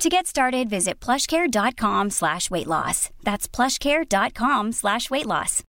To get started, visit plushcare.com slash weight loss. That's plushcare.com slash weight loss.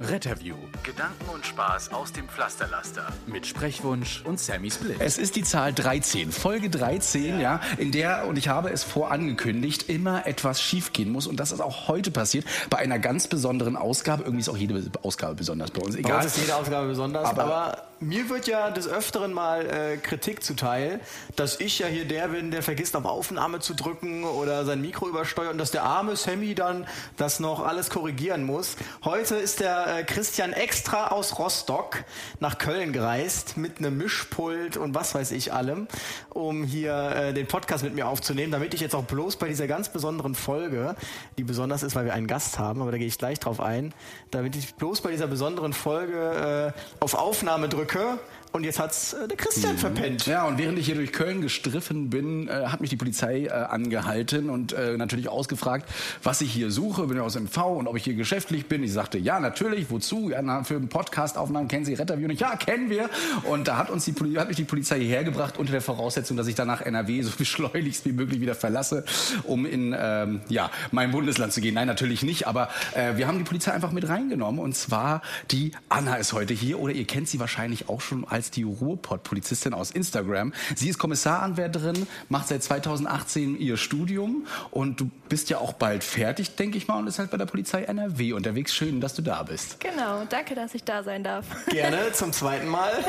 Retterview. Gedanken und Spaß aus dem Pflasterlaster. Mit Sprechwunsch und Sammy Split. Es ist die Zahl 13, Folge 13, ja. in der, und ich habe es vorangekündigt, immer etwas schiefgehen muss. Und das ist auch heute passiert bei einer ganz besonderen Ausgabe. Irgendwie ist auch jede Ausgabe besonders bei uns. Egal. Bei uns ist jede Ausgabe besonders, Aber- aber, mir wird ja des Öfteren mal äh, Kritik zuteil, dass ich ja hier der bin, der vergisst auf Aufnahme zu drücken oder sein Mikro übersteuert und dass der arme Sammy dann das noch alles korrigieren muss. Heute ist der äh, Christian extra aus Rostock nach Köln gereist mit einem Mischpult und was weiß ich allem, um hier äh, den Podcast mit mir aufzunehmen, damit ich jetzt auch bloß bei dieser ganz besonderen Folge, die besonders ist, weil wir einen Gast haben, aber da gehe ich gleich drauf ein, damit ich bloß bei dieser besonderen Folge äh, auf Aufnahme drücke Brücke und jetzt hat's äh, der Christian verpennt. Ja, und während ich hier durch Köln gestriffen bin, äh, hat mich die Polizei äh, angehalten und äh, natürlich ausgefragt, was ich hier suche. Bin ja aus MV und ob ich hier geschäftlich bin. Ich sagte, ja, natürlich, wozu? Ja, na, für einen Podcast-Aufnahmen kennen Sie Retterview nicht? Ja, kennen wir. Und da hat uns die hat mich die Polizei hierher gebracht unter der Voraussetzung, dass ich danach NRW so beschleunigst wie möglich wieder verlasse, um in ähm, ja, mein Bundesland zu gehen. Nein, natürlich nicht, aber äh, wir haben die Polizei einfach mit reingenommen und zwar die Anna ist heute hier oder ihr kennt sie wahrscheinlich auch schon als die Ruhrpott-Polizistin aus Instagram. Sie ist Kommissaranwärterin, macht seit 2018 ihr Studium und du bist ja auch bald fertig, denke ich mal, und ist halt bei der Polizei NRW unterwegs. Schön, dass du da bist. Genau, danke, dass ich da sein darf. Gerne zum zweiten Mal.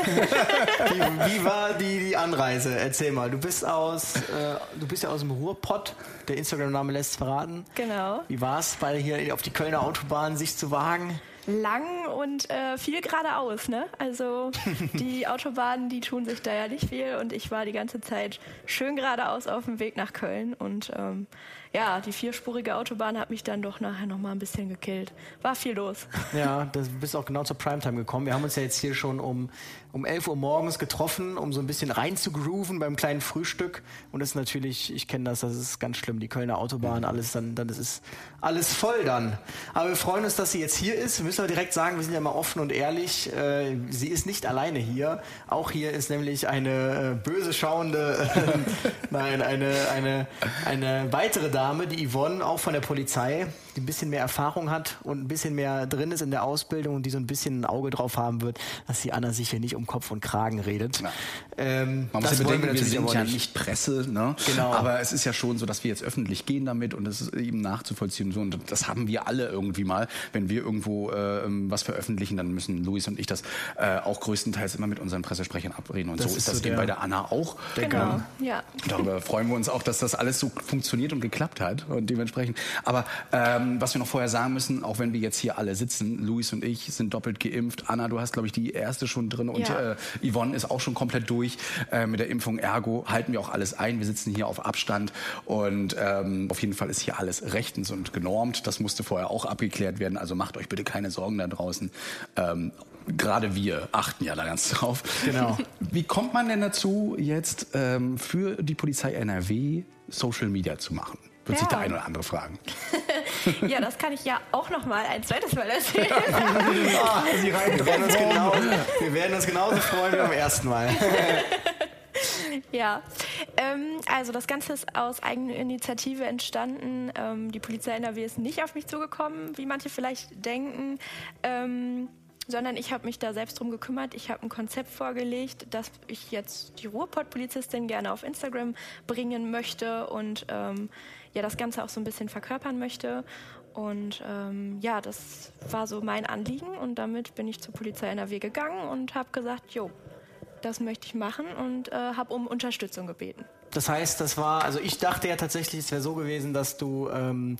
wie, wie war die, die Anreise? Erzähl mal. Du bist aus, äh, du bist ja aus dem Ruhrpott. Der Instagram-Name lässt es verraten. Genau. Wie war es, bei hier auf die Kölner Autobahn sich zu wagen? Lang und äh, viel geradeaus, ne? Also die Autobahnen, die tun sich da ja nicht viel und ich war die ganze Zeit schön geradeaus auf dem Weg nach Köln und ähm, ja, die vierspurige Autobahn hat mich dann doch nachher noch mal ein bisschen gekillt. War viel los. Ja, du bist auch genau zur Primetime gekommen. Wir haben uns ja jetzt hier schon um, um 11 Uhr morgens getroffen, um so ein bisschen reinzugrooven beim kleinen Frühstück. Und das ist natürlich, ich kenne das, das ist ganz schlimm. Die Kölner Autobahn, alles dann, dann das ist alles voll dann. Aber wir freuen uns, dass sie jetzt hier ist. Wir müssen aber direkt sagen, wir sind ja mal offen und ehrlich. Äh, sie ist nicht alleine hier. Auch hier ist nämlich eine äh, böse schauende, nein, eine, eine, eine weitere Dame, die Yvonne, auch von der Polizei, die ein bisschen mehr Erfahrung hat und ein bisschen mehr drin ist in der Ausbildung und die so ein bisschen ein Auge drauf haben wird, dass die Anna sich hier nicht um Kopf und Kragen redet. Ähm, Man muss ja bedenken, wir, sind aber ja nicht Presse, ne? Genau. Aber es ist ja schon so, dass wir jetzt öffentlich gehen damit und das ist eben nachzuvollziehen und so. Und das haben wir alle irgendwie mal. Wenn wir irgendwo äh, was veröffentlichen, dann müssen Luis und ich das äh, auch größtenteils immer mit unseren Pressesprechern abreden. Und Das so ist das so eben bei der Anna auch. Genau. Ähm, Ja. Darüber freuen wir uns auch, dass das alles so funktioniert und geklappt hat und dementsprechend. Aber ähm, was wir noch vorher sagen müssen, auch wenn wir jetzt hier alle sitzen, Luis und ich sind doppelt geimpft. Anna, du hast glaube ich die erste schon drin und Ja. äh, Yvonne ist auch schon komplett durch äh, mit der Impfung. Ergo halten wir auch alles ein. Wir sitzen hier auf Abstand und ähm, auf jeden Fall ist hier alles rechtens und genormt. Das musste vorher auch abgeklärt werden. Also macht euch bitte keine Sorgen da draußen. Ähm, Gerade wir achten ja da ganz drauf. Genau. Wie kommt man denn dazu, jetzt ähm, für die Polizei NRW Social Media zu machen? Wird sich Ja. der eine oder andere fragen. ja, das kann ich ja auch noch mal ein zweites Mal erzählen. Ah, Sie rein. Wir werden, uns genau, wir werden uns genauso freuen wie beim ersten Mal. Ja, ähm, also das Ganze ist aus eigener Initiative entstanden. Ähm, die Polizei NRW ist nicht auf mich zugekommen, wie manche vielleicht denken, ähm, sondern ich habe mich da selbst drum gekümmert. Ich habe ein Konzept vorgelegt, dass ich jetzt die Ruhrpott-Polizistin gerne auf Instagram bringen möchte und ähm, ja das Ganze auch so ein bisschen verkörpern möchte. Und ähm, ja, das war so mein Anliegen und damit bin ich zur Polizei NRW gegangen und habe gesagt, jo, das möchte ich machen und äh, habe um Unterstützung gebeten. Das heißt, das war, also ich dachte ja tatsächlich, es wäre so gewesen, dass du ähm,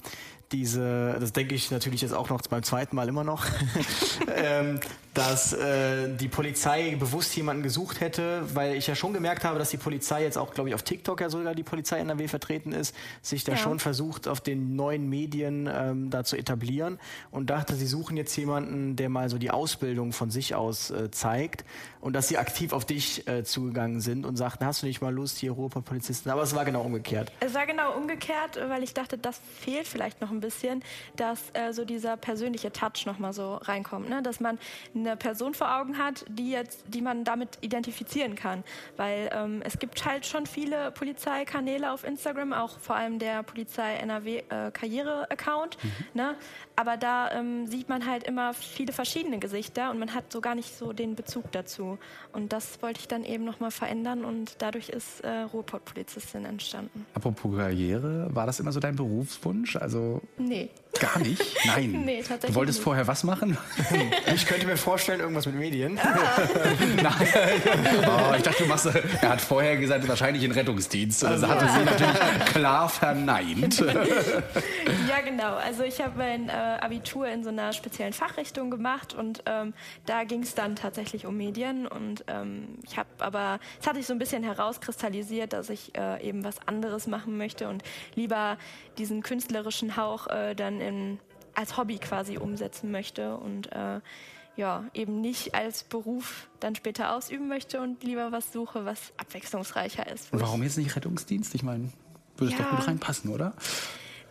diese, das denke ich natürlich jetzt auch noch beim zweiten Mal immer noch, ähm, dass äh, die Polizei bewusst jemanden gesucht hätte, weil ich ja schon gemerkt habe, dass die Polizei jetzt auch, glaube ich, auf TikTok ja sogar die Polizei NRW vertreten ist, sich da Ja. schon versucht, auf den neuen Medien ähm, da zu etablieren und dachte, sie suchen jetzt jemanden, der mal so die Ausbildung von sich aus äh, zeigt und dass sie aktiv auf dich äh, zugegangen sind und sagten, hast du nicht mal Lust, hier Ruhrpott-Polizisten? Aber es war genau umgekehrt. Es war genau umgekehrt, weil ich dachte, das fehlt vielleicht noch ein bisschen, dass äh, so dieser persönliche Touch noch mal so reinkommt, ne? dass man eine Person vor Augen hat, die jetzt, die man damit identifizieren kann, weil ähm, es gibt halt schon viele Polizeikanäle auf Instagram, auch vor allem der Polizei NRW äh, Karriere-Account, ne? aber da ähm, sieht man halt immer viele verschiedene Gesichter und man hat so gar nicht so den Bezug dazu und das wollte ich dann eben noch mal verändern und dadurch ist äh, Ruhrpott-Polizistin entstanden. Apropos Karriere, war das immer so dein Berufswunsch? Also Nee. Gar nicht? Nein. Nee, tatsächlich Du wolltest nicht. vorher was machen? Ich könnte mir vorstellen, irgendwas mit Medien. Nein. Oh, ich dachte, du machst. Er hat vorher gesagt, wahrscheinlich in Rettungsdienst. Also hatte sie natürlich klar verneint. Ja, genau. Also ich habe mein äh, Abitur in so einer speziellen Fachrichtung gemacht und ähm, da ging es dann tatsächlich um Medien und ähm, ich habe aber, es hat sich so ein bisschen herauskristallisiert, dass ich äh, eben was anderes machen möchte und lieber diesen künstlerischen Hauch äh, dann in, als Hobby quasi umsetzen möchte und äh, ja, eben nicht als Beruf dann später ausüben möchte und lieber was suche, was abwechslungsreicher ist. Warum jetzt nicht Rettungsdienst? Ich meine, würde Ja. doch gut reinpassen, oder?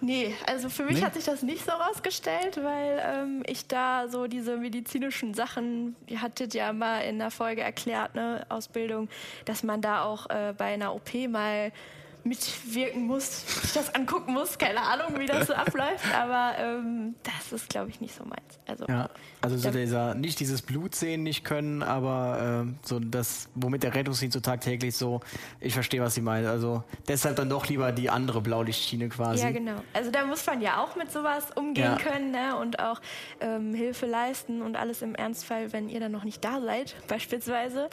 Nee, also für mich Nee? hat sich das nicht so rausgestellt, weil ähm, ich da so diese medizinischen Sachen, ihr hattet ja mal in der Folge erklärt, ne, Ausbildung, dass man da auch äh, bei einer OP mal mitwirken muss, sich das angucken muss, keine Ahnung, wie das so abläuft, aber ähm, das ist, glaube ich, nicht so meins. Also, Ja, also so dieser, nicht dieses Blut sehen nicht können, aber ähm, so das, womit der Rettungsdienst so tagtäglich so, ich verstehe, was sie meinen. Also deshalb dann doch lieber die andere Blaulichtschiene quasi. Ja, genau. Also da muss man ja auch mit sowas umgehen Ja. können ne? und auch ähm, Hilfe leisten und alles im Ernstfall, wenn ihr dann noch nicht da seid, beispielsweise.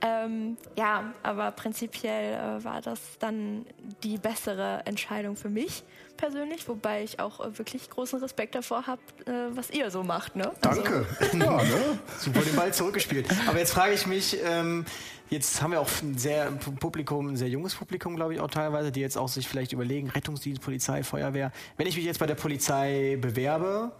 Ähm, ja, aber prinzipiell äh, war das dann die bessere Entscheidung für mich persönlich, wobei ich auch äh, wirklich großen Respekt davor habe, äh, was ihr so macht. Ne? Also, Danke. Ja, ne? Super den Ball zurückgespielt. Aber jetzt frage ich mich, ähm, jetzt haben wir auch ein sehr Publikum, ein sehr junges Publikum, glaube ich, auch teilweise, die jetzt auch sich vielleicht überlegen, Rettungsdienst, Polizei, Feuerwehr. Wenn ich mich jetzt bei der Polizei bewerbe,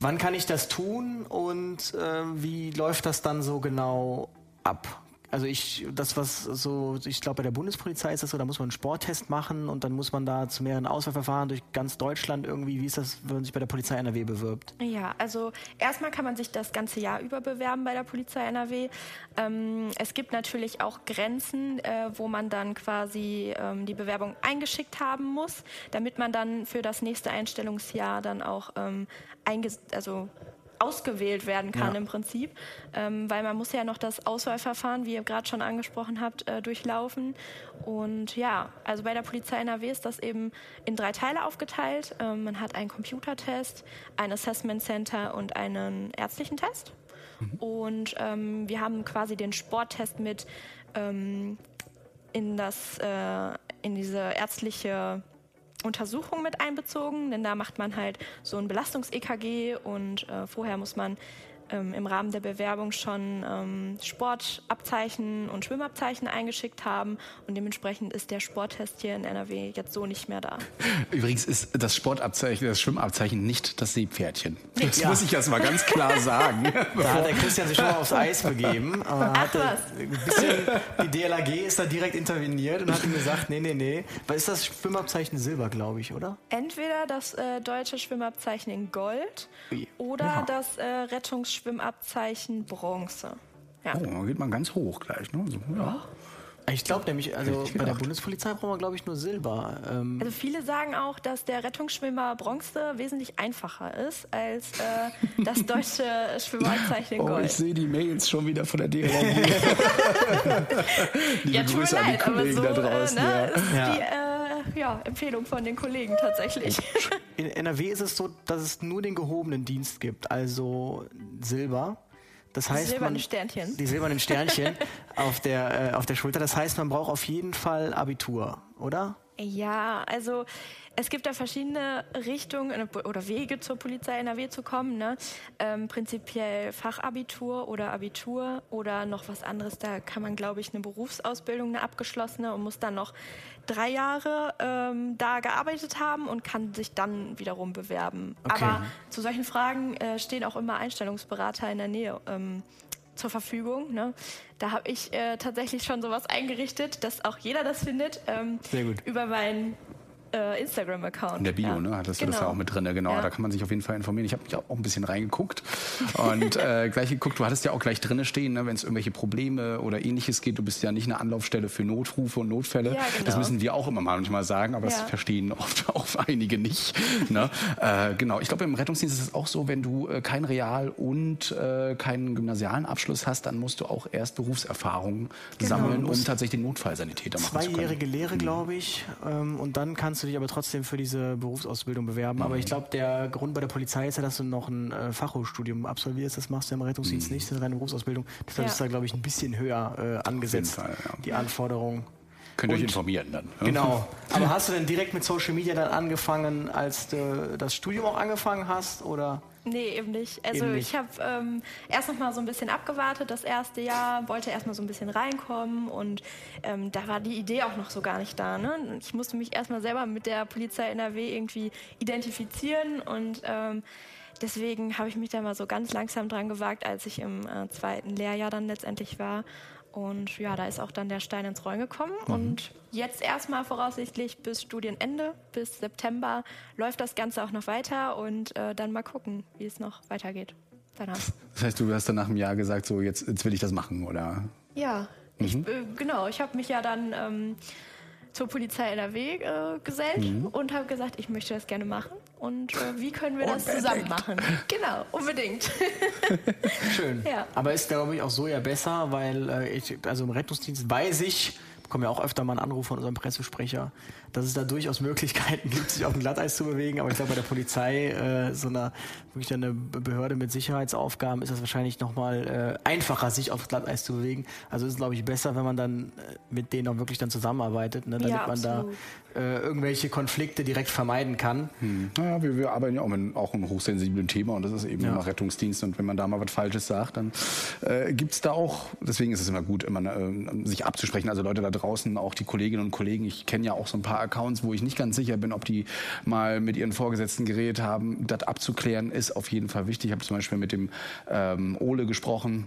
wann kann ich das tun und ähm, wie läuft das dann so genau ab? Also ich, das was so, ich glaube bei der Bundespolizei ist das so, da muss man einen Sporttest machen und dann muss man da zu mehreren Auswahlverfahren durch ganz Deutschland irgendwie. Wie ist das, wenn man sich bei der Polizei NRW bewirbt? Ja, also erstmal kann man sich das ganze Jahr über bewerben bei der Polizei NRW. Ähm, es gibt natürlich auch Grenzen, äh, wo man dann quasi ähm, die Bewerbung eingeschickt haben muss, damit man dann für das nächste Einstellungsjahr dann auch ähm, also ausgewählt werden kann Ja. im Prinzip, ähm, weil man muss ja noch das Auswahlverfahren, wie ihr gerade schon angesprochen habt, äh, durchlaufen. Und ja, also bei der Polizei NRW ist das eben in drei Teile aufgeteilt. Ähm, man hat einen Computertest, ein Assessment Center und einen ärztlichen Test. Und ähm, wir haben quasi den Sporttest mit ähm, in das äh, in diese ärztliche Untersuchung mit einbezogen, denn da macht man halt so ein Belastungs-EKG und äh, vorher muss man ähm, im Rahmen der Bewerbung schon ähm, Sportabzeichen und Schwimmabzeichen eingeschickt haben und dementsprechend ist der Sporttest hier in NRW jetzt so nicht mehr da. Übrigens ist das Sportabzeichen, das Schwimmabzeichen nicht das Seepferdchen. Das Ja. muss ich erst mal ganz klar sagen. Da hat der Christian sich schon mal aufs Eis begeben. Äh, hat er- was. ein bisschen, die DLAG ist da direkt interveniert und hat ihm gesagt, nee, nee, nee. Was ist das Schwimmabzeichen Silber, glaube ich, oder? Entweder das äh, deutsche Schwimmabzeichen in Gold Ui. oder Ja. das äh, Rettungsschwimmabzeichen Bronze. Ja. Oh, da geht man ganz hoch gleich. Ne? So, ja. Ich glaube nämlich, also bei der. Bundespolizei brauchen wir, glaube ich, nur Silber. Ähm, Also viele sagen auch, dass der Rettungsschwimmer Bronze wesentlich einfacher ist als äh, das deutsche Schwimmabzeichen in Oh, Gold. ich sehe die Mails schon wieder von der DLRG. Ja, tut mir Grüße an die leid, aber Kollegen so da draußen. äh, ne, ja. ist Ja. die äh, ja, Empfehlung von den Kollegen tatsächlich. In NRW ist es so, dass es nur den gehobenen Dienst gibt, also Silber. Das heißt, silberne man, Sternchen. Die silbernen Sternchen auf der, äh, auf der Schulter. Das heißt, man braucht auf jeden Fall Abitur, oder? Ja, also es gibt da verschiedene Richtungen oder Wege zur Polizei NRW zu kommen. Ne? Ähm, prinzipiell Fachabitur oder Abitur oder noch was anderes. Da kann man, glaube ich, eine Berufsausbildung, eine abgeschlossene und muss dann noch drei Jahre ähm, da gearbeitet haben und kann sich dann wiederum bewerben. Okay. Aber zu solchen Fragen äh, stehen auch immer Einstellungsberater in der Nähe. Ähm, zur Verfügung. Ne? Da habe ich äh, tatsächlich schon sowas eingerichtet, dass auch jeder das findet. Ähm, Sehr gut. Über meinen äh, Instagram-Account. In der Bio, ja. ne? Hattest genau. du das ja genau. auch mit drin, genau. Ja. Da kann man sich auf jeden Fall informieren. Ich habe mich auch ein bisschen reingeguckt und äh, gleich geguckt, du hattest ja auch gleich drinne stehen, ne? wenn es irgendwelche Probleme oder ähnliches geht. Du bist ja nicht eine Anlaufstelle für Notrufe und Notfälle. Ja, genau. Das müssen wir auch immer manchmal sagen, aber das verstehen oft auch einige nicht. Ne? Äh, genau, ich glaube, im Rettungsdienst ist es auch so, wenn du äh, keinen Real- und äh, keinen gymnasialen Abschluss hast, dann musst du auch erst Berufserfahrung genau. sammeln, um tatsächlich den Notfallsanitäter machen zu können. Zweijährige Lehre, glaube ich. Ähm, und dann kannst du dich aber trotzdem für diese Berufsausbildung bewerben. Mhm. Aber ich glaube, der Grund bei der Polizei ist ja, dass du noch ein äh, Fachhochstudium absolvierst. Das machst du im Rettungsdienst mhm. nicht, das ist eine Berufsausbildung. Deshalb ja. ist da, glaube ich, ein bisschen höher äh, angesetzt, Fall, ja. die Anforderungen. Könnt ihr euch informieren dann. Ne? Genau. Aber hast du denn direkt mit Social Media dann angefangen, als du das Studium auch angefangen hast? Oder? Nee, eben nicht. Also eben nicht. ich habe ähm, erst noch mal so ein bisschen abgewartet, das erste Jahr, wollte erst mal so ein bisschen reinkommen und ähm, da war die Idee auch noch so gar nicht da. Ne? Ich musste mich erst mal selber mit der Polizei NRW irgendwie identifizieren und ähm, deswegen habe ich mich da mal so ganz langsam dran gewagt, als ich im äh, zweiten Lehrjahr dann letztendlich war und ja, da ist auch dann der Stein ins Rollen gekommen. Mhm. Und jetzt erstmal voraussichtlich bis Studienende, bis September, läuft das Ganze auch noch weiter und äh, dann mal gucken, wie es noch weitergeht. Danach. Das heißt, du hast dann nach einem Jahr gesagt, so jetzt, jetzt will ich das machen, oder? Ja, mhm. ich, äh, genau. Ich habe mich ja dann ähm, zur Polizei NRW äh, gesellt mhm. und habe gesagt, ich möchte das gerne machen. Und äh, wie können wir das zusammen machen? Genau, unbedingt. Schön. Ja. Aber ist, glaube ich, auch so ja besser, weil äh, ich, also im Rettungsdienst weiß ich, bekomme ja auch öfter mal einen Anruf von unserem Pressesprecher, dass es da durchaus Möglichkeiten gibt, sich auf dem Glatteis zu bewegen. Aber ich glaube, bei der Polizei, äh, so einer wirklich eine Behörde mit Sicherheitsaufgaben, ist es wahrscheinlich nochmal äh, einfacher, sich auf Glatteis zu bewegen. Also ist es, glaube ich, besser, wenn man dann äh, mit denen auch wirklich dann zusammenarbeitet, ne, damit ja, man da äh, irgendwelche Konflikte direkt vermeiden kann. Hm. Naja, wir, wir, arbeiten ja auch mit auch einem hochsensiblen Thema und das ist eben ja. immer Rettungsdienst. Und wenn man da mal was Falsches sagt, dann äh, gibt es da auch, deswegen ist es immer gut, immer äh, sich abzusprechen. Also Leute da draußen, auch die Kolleginnen und Kollegen, ich kenne ja auch so ein paar Accounts, wo ich nicht ganz sicher bin, ob die mal mit ihren Vorgesetzten geredet haben. Das abzuklären ist auf jeden Fall wichtig. Ich habe zum Beispiel mit dem ähm, Ole gesprochen.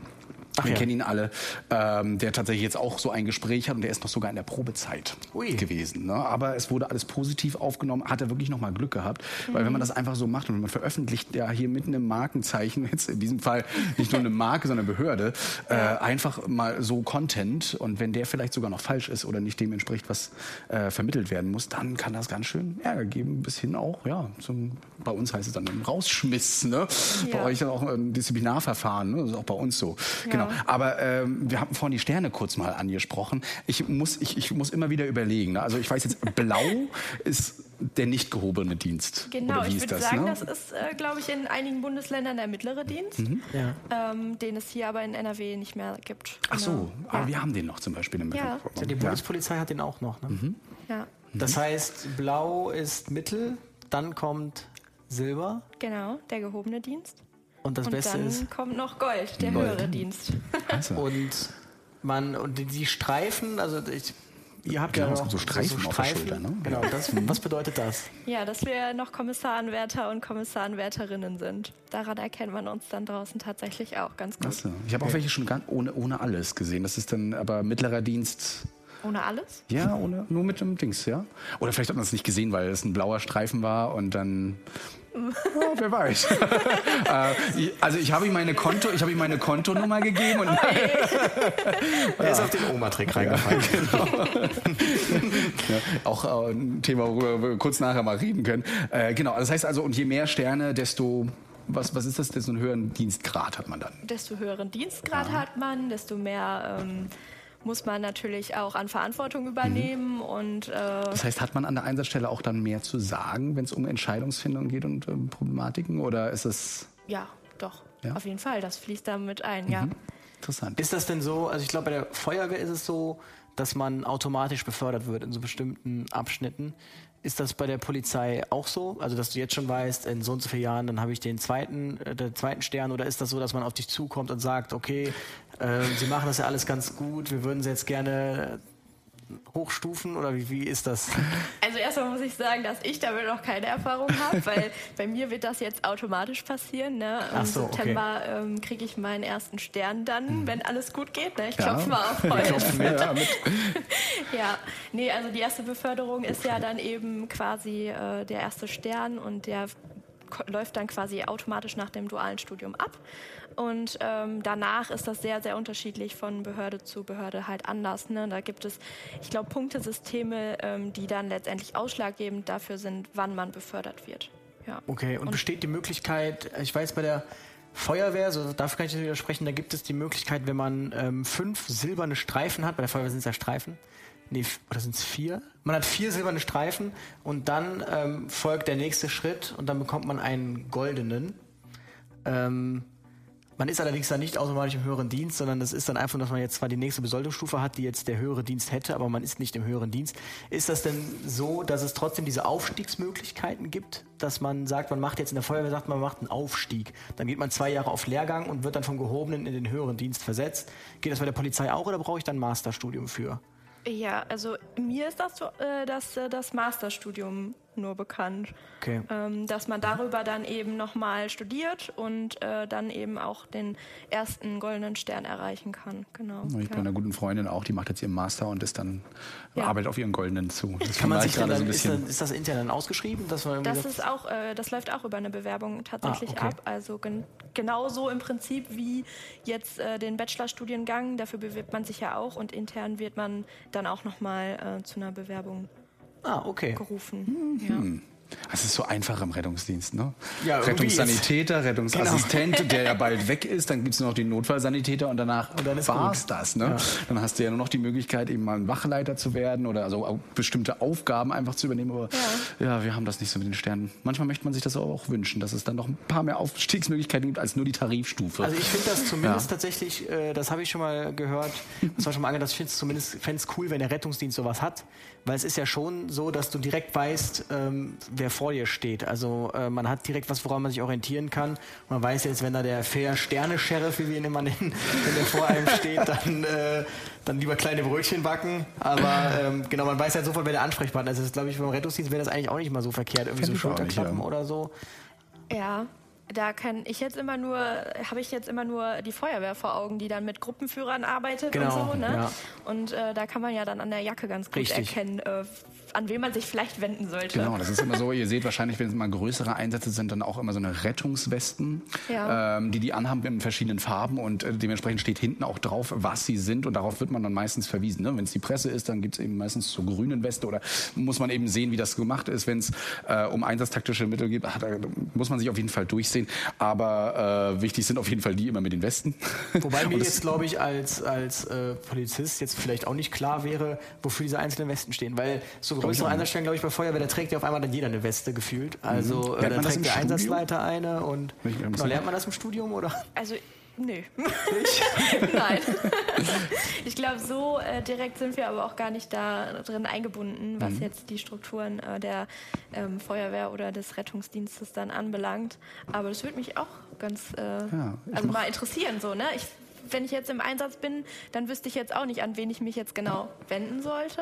Ach, wir ja. kennen ihn alle, ähm, der tatsächlich jetzt auch so ein Gespräch hat und der ist noch sogar in der Probezeit Ui. gewesen. Ne? Aber es wurde alles positiv aufgenommen, hat er wirklich nochmal Glück gehabt. Mhm. Weil wenn man das einfach so macht und man veröffentlicht ja hier mit einem Markenzeichen, jetzt in diesem Fall nicht nur eine Marke, sondern eine Behörde, äh, einfach mal so Content und wenn der vielleicht sogar noch falsch ist oder nicht dem entspricht, was äh, vermittelt werden muss, dann kann das ganz schön Ärger geben, bis hin auch, ja, zum, bei uns heißt es dann Rausschmiss, ne? Ja. Bei euch auch ein Disziplinarverfahren, ne? das ist auch bei uns so. Ja. Genau. Aber ähm, wir haben vorhin die Sterne kurz mal angesprochen. Ich muss, ich, ich muss immer wieder überlegen. Ne? Also ich weiß jetzt, blau ist der nicht gehobene Dienst. Genau, ich würde sagen, ne? das ist, äh, glaube ich, in einigen Bundesländern der mittlere Dienst, mhm. ja. ähm, den es hier aber in NRW nicht mehr gibt. Ach so, genau. aber ja. wir haben den noch zum Beispiel im ja. ja. Die Bundespolizei hat den auch noch. Ne? Mhm. Ja. Das heißt, blau ist Mittel, dann kommt Silber. Genau, der gehobene Dienst. Und das und Beste dann ist. kommt noch Gold, der Gold. höhere Dienst. Also. Und man, und die Streifen, also ich, ihr habt genau, ja noch so Streifen, so Streifen auf der Schulter, ne? Genau, das, was bedeutet das? Ja, dass wir noch Kommissarenwärter und Kommissarenwärterinnen sind. Daran erkennt man uns dann draußen tatsächlich auch ganz gut. Achso. Ich habe auch welche schon ganz ohne, ohne alles gesehen. Das ist dann aber mittlerer Dienst. Ohne alles? Ja, ohne, nur mit dem Dings, ja. Oder vielleicht hat man es nicht gesehen, weil es ein blauer Streifen war und dann Oh, wer weiß. äh, also ich habe ihm meine Konto, ich habe ihm meine Kontonummer gegeben und er ist auf den Oma-Trick reingefallen. Ja, genau. ja, auch äh, ein Thema, worüber wir kurz nachher mal reden können. Äh, genau, das heißt also, und je mehr Sterne, desto was, was ist das, desto einen höheren Dienstgrad hat man dann? Desto höheren Dienstgrad ja. hat man, desto mehr ähm, muss man natürlich auch an Verantwortung übernehmen. Mhm. Und, äh das heißt, hat man an der Einsatzstelle auch dann mehr zu sagen, wenn es um Entscheidungsfindung geht und ähm, Problematiken? Oder ist es. Ja, doch. Ja? Auf jeden Fall. Das fließt da mit ein, mhm. ja. Interessant. Ist das denn so, also ich glaube, bei der Feuerwehr ist es so, dass man automatisch befördert wird in so bestimmten Abschnitten. Ist das bei der Polizei auch so? Also, dass du jetzt schon weißt, in so und so vielen Jahren, dann habe ich den zweiten, äh, den zweiten Stern, oder ist das so, dass man auf dich zukommt und sagt, okay, äh, Sie machen das ja alles ganz gut, wir würden Sie jetzt gerne hochstufen oder wie, wie ist das? Also erstmal muss ich sagen, dass ich damit noch keine Erfahrung habe, weil bei mir wird das jetzt automatisch passieren. Ne? Im so, September okay. ähm, kriege ich meinen ersten Stern dann, Hm. wenn alles gut geht. Ne? Ich klopfe mal auf Holz. Ja. Ja, nee, also die erste Beförderung ist ja dann eben quasi äh, der erste Stern und der läuft dann quasi automatisch nach dem dualen Studium ab. Und ähm, danach ist das sehr, sehr unterschiedlich von Behörde zu Behörde halt anders. Ne? Da gibt es, ich glaube, Punktesysteme, ähm, die dann letztendlich ausschlaggebend dafür sind, wann man befördert wird. Ja. Okay, und, besteht die Möglichkeit, ich weiß bei der Feuerwehr, so dafür kann ich nicht widersprechen, da gibt es die Möglichkeit, wenn man ähm, fünf silberne Streifen hat, bei der Feuerwehr sind es ja Streifen, nee, oder sind es vier? Man hat vier silberne Streifen und dann ähm, folgt der nächste Schritt und dann bekommt man einen goldenen. Ähm, man ist allerdings dann nicht automatisch im höheren Dienst, sondern das ist dann einfach, dass man jetzt zwar die nächste Besoldungsstufe hat, die jetzt der höhere Dienst hätte, aber man ist nicht im höheren Dienst. Ist das denn so, dass es trotzdem diese Aufstiegsmöglichkeiten gibt, dass man sagt, man macht jetzt in der Feuerwehr, sagt man, man macht einen Aufstieg. Dann geht man zwei Jahre auf Lehrgang und wird dann vom gehobenen in den höheren Dienst versetzt. Geht das bei der Polizei auch oder brauche ich dann ein Masterstudium für? Ja, also mir ist das, so, äh, das, äh, das Masterstudium nur bekannt. Okay. Ähm, dass man darüber dann eben nochmal studiert und äh, dann eben auch den ersten goldenen Stern erreichen kann. Genau. Ich bin ja. einer guten Freundin auch, die macht jetzt ihren Master und ist dann Ja. arbeitet auf ihren goldenen zu. Das Kann man sich dann, gerade so ein ist, bisschen. dann, ist das intern dann ausgeschrieben? Dass man Das ist auch, äh, das läuft auch über eine Bewerbung tatsächlich Ah, okay. ab. Also gen genauso im Prinzip wie jetzt äh, den Bachelorstudiengang. Dafür bewirbt man sich ja auch und intern wird man dann auch nochmal äh, zu einer Bewerbung ah, okay. gerufen. Hm. Das ist so einfach im Rettungsdienst, ne? Ja, Rettungssanitäter, Rettungsassistent, der ja bald weg ist, dann gibt's nur noch den Notfallsanitäter und danach Und dann ist war's gut. das, ne? Dann hast du ja nur noch die Möglichkeit, eben mal ein Wachleiter zu werden oder also bestimmte Aufgaben einfach zu übernehmen. Aber ja. wir haben das nicht so mit den Sternen. Manchmal möchte man sich das auch wünschen, dass es dann noch ein paar mehr Aufstiegsmöglichkeiten gibt als nur die Tarifstufe. Also ich finde das zumindest Ja. tatsächlich, äh, das habe ich schon mal gehört, das war schon mal angehört, ich finde es zumindest fände es cool, wenn der Rettungsdienst sowas hat, weil es ist ja schon so, dass du direkt weißt, ähm, wer vor dir steht. Also äh, man hat direkt was, woran man sich orientieren kann. Man weiß jetzt, wenn da der Fair-Sterne-Sheriff, wie wir ihn immer nennen, wenn der vor einem steht, dann, äh, dann lieber kleine Brötchen backen. Aber ähm, genau, man weiß halt sofort, wer der Ansprechpartner ist. Das ist, glaube ich, beim Rettungsdienst wäre das eigentlich auch nicht mal so verkehrt. Irgendwie Fänd so Schulterklappen ja. oder so. Ja, da kann ich jetzt immer nur, habe ich jetzt immer nur die Feuerwehr vor Augen, die dann mit Gruppenführern arbeitet Genau, und so, ne? ja. Und äh, da kann man ja dann an der Jacke ganz gut Richtig. erkennen, äh, an wen man sich vielleicht wenden sollte. Genau, das ist immer so. Ihr seht wahrscheinlich, wenn es mal größere Einsätze sind, dann auch immer so eine Rettungswesten, Ja. ähm, die die anhaben in verschiedenen Farben und äh, dementsprechend steht hinten auch drauf, was sie sind und darauf wird man dann meistens verwiesen. Ne? Wenn es die Presse ist, dann gibt es eben meistens zur grünen Weste oder muss man eben sehen, wie das gemacht ist. Wenn es äh, um einsatztaktische Mittel geht, ach, da muss man sich auf jeden Fall durchsehen. Aber äh, wichtig sind auf jeden Fall die immer mit den Westen. Wobei mir jetzt, glaube ich, als, als äh, Polizist jetzt vielleicht auch nicht klar wäre, wofür diese einzelnen Westen stehen. Weil so Ich größere nicht. Einsatzstellen, glaube ich, bei Feuerwehr, da trägt ja auf einmal dann jeder eine Weste gefühlt. Also äh, Mhm. Lernt da trägt der Studium? Einsatzleiter eine und Ich- genau, lernt man das im Studium oder? Also, nö. Nein. ich glaube, so äh, direkt sind wir aber auch gar nicht da drin eingebunden, was jetzt die Strukturen äh, der ähm, Feuerwehr oder des Rettungsdienstes dann anbelangt. Aber das würde mich auch ganz äh, ich also mal interessieren, so, ne? Ich, wenn ich jetzt im Einsatz bin, dann wüsste ich jetzt auch nicht, an wen ich mich jetzt genau wenden sollte.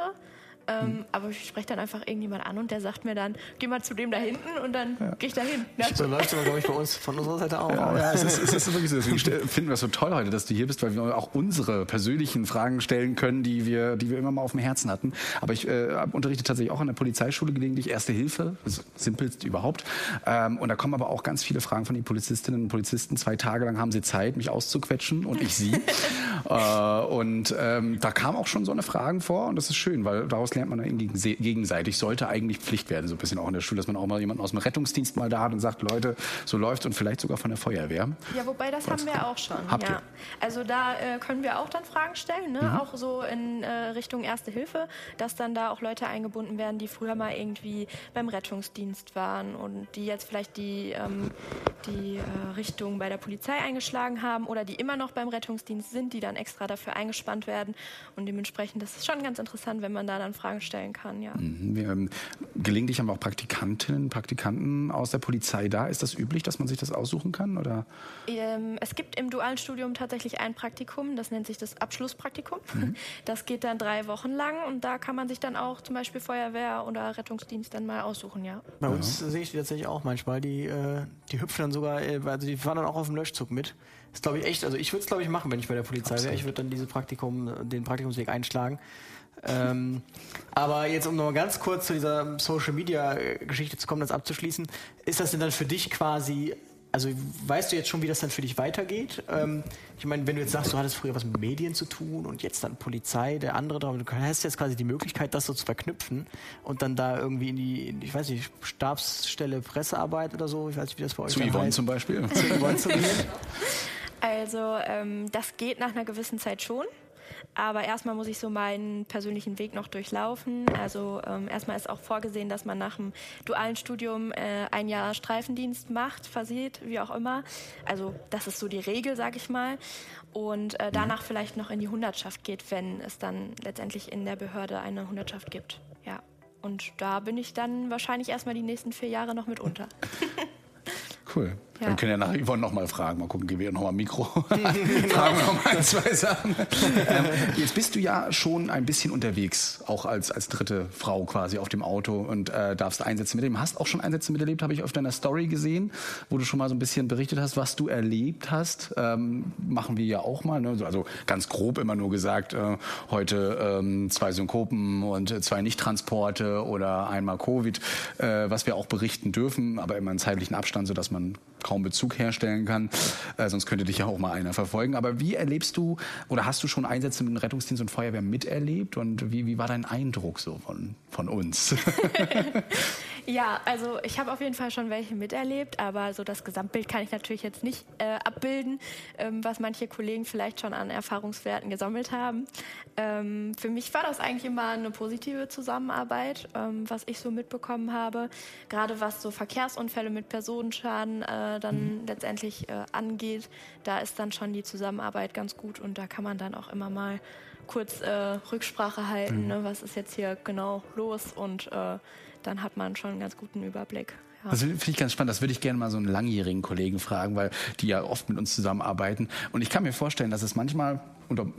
Ähm, Aber ich spreche dann einfach irgendjemand an und der sagt mir dann, geh mal zu dem da hinten und dann gehe ich da hin. Ne? So läuft es aber, glaube ich, bei uns von unserer Seite auch. Ja, ja, es ist, es ist wirklich so. Deswegen finden wir es so toll heute, dass du hier bist, weil wir auch unsere persönlichen Fragen stellen können, die wir, die wir immer mal auf dem Herzen hatten. Aber ich äh, unterrichte tatsächlich auch an der Polizeischule gelegentlich Erste Hilfe, das simpelst überhaupt. Ähm, und da kommen aber auch ganz viele Fragen von den Polizistinnen und Polizisten. Zwei Tage lang haben sie Zeit, mich auszuquetschen und ich sie. äh, und ähm, da kamen auch schon so eine Fragen vor und das ist schön, weil daraus lernt man dann gegen- gegenseitig. Sollte eigentlich Pflicht werden, so ein bisschen auch in der Schule, dass man auch mal jemanden aus dem Rettungsdienst mal da hat und sagt, Leute, so läuft und vielleicht sogar von der Feuerwehr. Ja, wobei das haben wir auch schon. Habt ja. ihr? Also da äh, können wir auch dann Fragen stellen, ne? Mhm. auch so in äh, Richtung Erste Hilfe, dass dann da auch Leute eingebunden werden, die früher mal irgendwie beim Rettungsdienst waren und die jetzt vielleicht die, ähm, die äh, Richtung bei der Polizei eingeschlagen haben oder die immer noch beim Rettungsdienst sind, die dann extra dafür eingespannt werden. Und dementsprechend das ist schon ganz interessant, wenn man da dann Fragen stellen kann. Ja. Mhm. Wir, ähm, gelegentlich haben wir auch Praktikantinnen, Praktikanten aus der Polizei da. Ist das üblich, dass man sich das aussuchen kann? Oder? Ähm, es gibt im dualen Studium tatsächlich ein Praktikum, das nennt sich das Abschlusspraktikum. Mhm. Das geht dann drei Wochen lang und da kann man sich dann auch zum Beispiel Feuerwehr oder Rettungsdienst dann mal aussuchen, ja. Bei uns ja. sehe ich die tatsächlich auch manchmal. Die, äh, die hüpfen dann sogar, äh, also die fahren dann auch auf dem Löschzug mit. Das glaube ich echt, also ich würde es glaube ich machen, wenn ich bei der Polizei wäre. Ich würde dann diese Praktikum, den Praktikumsweg einschlagen. Ähm, aber jetzt, um noch mal ganz kurz zu dieser Social Media Geschichte zu kommen, das abzuschließen, ist das denn dann für dich quasi also weißt du jetzt schon, wie das dann für dich weitergeht? Ähm, ich meine, wenn du jetzt sagst, du hattest früher was mit Medien zu tun und jetzt dann Polizei, der andere, du hast jetzt quasi die Möglichkeit, das so zu verknüpfen und dann da irgendwie in die, in, ich weiß nicht, Stabsstelle Pressearbeit oder so, ich weiß nicht, wie das bei euch Zu Yvonne heißt. zum Beispiel? Zu Yvonne zu gehen? Also ähm, das geht nach einer gewissen Zeit schon. Aber erstmal muss ich so meinen persönlichen Weg noch durchlaufen. Also ähm, erstmal ist auch vorgesehen, dass man nach dem dualen Studium äh, ein Jahr Streifendienst macht, versieht, wie auch immer. Also das ist so die Regel, sag ich mal. Und äh, danach vielleicht noch in die Hundertschaft geht, wenn es dann letztendlich in der Behörde eine Hundertschaft gibt. Ja. Und da bin ich dann wahrscheinlich erstmal die nächsten vier Jahre noch mit unter. Cool. Ja. Wir können ja nach Yvonne nochmal fragen. Mal gucken, gehen wir nochmal Mikro. fragen wir nochmal ein, zwei Sachen. ähm, jetzt bist du ja schon ein bisschen unterwegs, auch als, als dritte Frau quasi auf dem Auto und äh, darfst Einsätze miterleben. Hast auch schon Einsätze miterlebt, habe ich auf deiner Story gesehen, wo du schon mal so ein bisschen berichtet hast, was du erlebt hast. Ähm, machen wir ja auch mal. Ne? Also ganz grob immer nur gesagt, äh, heute ähm, zwei Synkopen und zwei Nichttransporte oder einmal Covid, äh, was wir auch berichten dürfen, aber immer in zeitlichen Abstand, sodass man kaum Bezug herstellen kann. Äh, sonst könnte dich ja auch mal einer verfolgen. Aber wie erlebst du oder hast du schon Einsätze mit dem Rettungsdienst und Feuerwehr miterlebt? Und wie, wie war dein Eindruck so von, von uns? Ja, also ich habe auf jeden Fall schon welche miterlebt, aber so das Gesamtbild kann ich natürlich jetzt nicht äh, abbilden, ähm, was manche Kollegen vielleicht schon an Erfahrungswerten gesammelt haben. Ähm, für mich war das eigentlich immer eine positive Zusammenarbeit, ähm, was ich so mitbekommen habe. Gerade was so Verkehrsunfälle mit Personenschaden äh, dann mhm. letztendlich äh, angeht, da ist dann schon die Zusammenarbeit ganz gut und da kann man dann auch immer mal kurz äh, Rücksprache halten, mhm. ne, was ist jetzt hier genau los und äh, dann hat man schon einen ganz guten Überblick. Das finde ich ganz spannend. Das würde ich gerne mal so einen langjährigen Kollegen fragen, weil die ja oft mit uns zusammenarbeiten. Und ich kann mir vorstellen, dass es manchmal und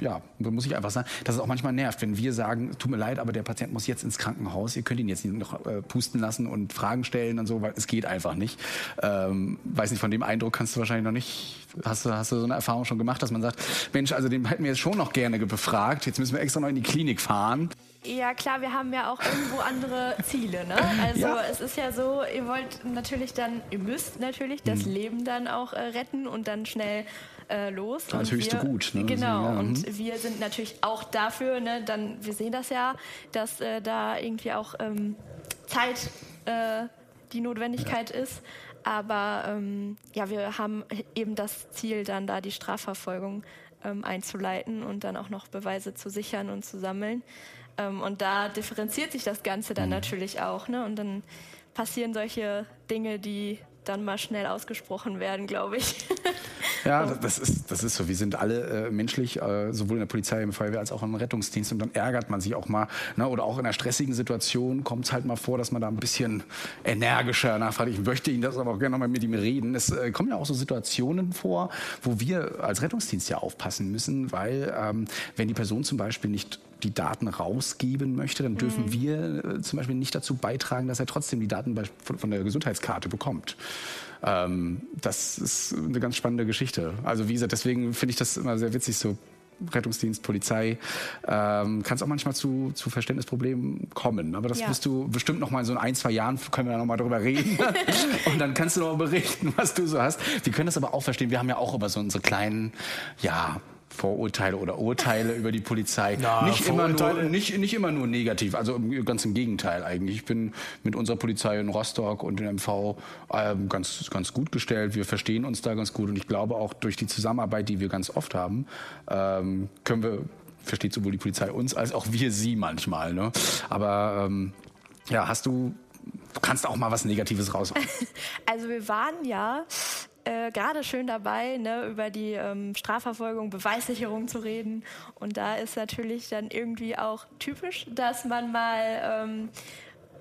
ja, muss ich einfach sagen, dass es auch manchmal nervt, wenn wir sagen, tut mir leid, aber der Patient muss jetzt ins Krankenhaus, ihr könnt ihn jetzt nicht noch äh, pusten lassen und Fragen stellen und so, weil es geht einfach nicht. Ähm, weiß nicht, von dem Eindruck kannst du wahrscheinlich noch nicht, hast hast du so eine Erfahrung schon gemacht, dass man sagt, Mensch, also den hätten wir jetzt schon noch gerne befragt, jetzt müssen wir extra noch in die Klinik fahren. Ja, klar, wir haben ja auch irgendwo andere Ziele. Ne? Also ja. es ist ja so, ihr wollt natürlich dann, ihr müsst natürlich das mhm. Leben dann auch äh, retten und dann schnell äh, los. Das und höchste wir, Gut. Ne? Genau, ja, und mhm. wir sind natürlich auch dafür, ne, dann, wir sehen das ja, dass äh, da irgendwie auch ähm, Zeit äh, die Notwendigkeit ja. ist. Aber ähm, ja, wir haben eben das Ziel, dann da die Strafverfolgung ähm, einzuleiten und dann auch noch Beweise zu sichern und zu sammeln. Ähm, und da differenziert sich das Ganze dann mhm. natürlich auch. Ne? Und dann passieren solche Dinge, die dann mal schnell ausgesprochen werden, glaube ich. Ja, das ist, das ist so. Wir sind alle äh, menschlich, äh, sowohl in der Polizei, im Feuerwehr als auch im Rettungsdienst. Und dann ärgert man sich auch mal. Ne? Oder auch in einer stressigen Situation kommt es halt mal vor, dass man da ein bisschen energischer nachfragt. Ich möchte Ihnen das aber auch gerne mal mit ihm reden. Es äh, kommen ja auch so Situationen vor, wo wir als Rettungsdienst ja aufpassen müssen, weil ähm, wenn die Person zum Beispiel nicht die Daten rausgeben möchte, dann dürfen mhm. wir äh, zum Beispiel nicht dazu beitragen, dass er trotzdem die Daten bei, von, von, der Gesundheitskarte bekommt. Ähm, das ist eine ganz spannende Geschichte. Also wie gesagt, deswegen finde ich das immer sehr witzig, so Rettungsdienst, Polizei, ähm, kann es auch manchmal zu, zu Verständnisproblemen kommen. Aber das ja. wirst du bestimmt noch mal in so ein, zwei Jahren, können wir da noch mal drüber reden. und dann kannst du noch mal berichten, was du so hast. Wir können das aber auch verstehen. Wir haben ja auch über so unsere kleinen, ja, Vorurteile oder Urteile über die Polizei. Ja, nicht, immer nur, nicht, nicht immer nur negativ, also ganz im Gegenteil eigentlich. Ich bin mit unserer Polizei in Rostock und in MV ähm, ganz, ganz gut gestellt. Wir verstehen uns da ganz gut und ich glaube auch durch die Zusammenarbeit, die wir ganz oft haben, ähm, können wir versteht sowohl die Polizei uns als auch wir sie manchmal. Ne? Aber ähm, ja, hast du du kannst auch mal was Negatives raushauen. Also wir waren ja äh, gerade schön dabei, ne, über die ähm, Strafverfolgung, Beweissicherung zu reden. Und da ist natürlich dann irgendwie auch typisch, dass man mal ähm,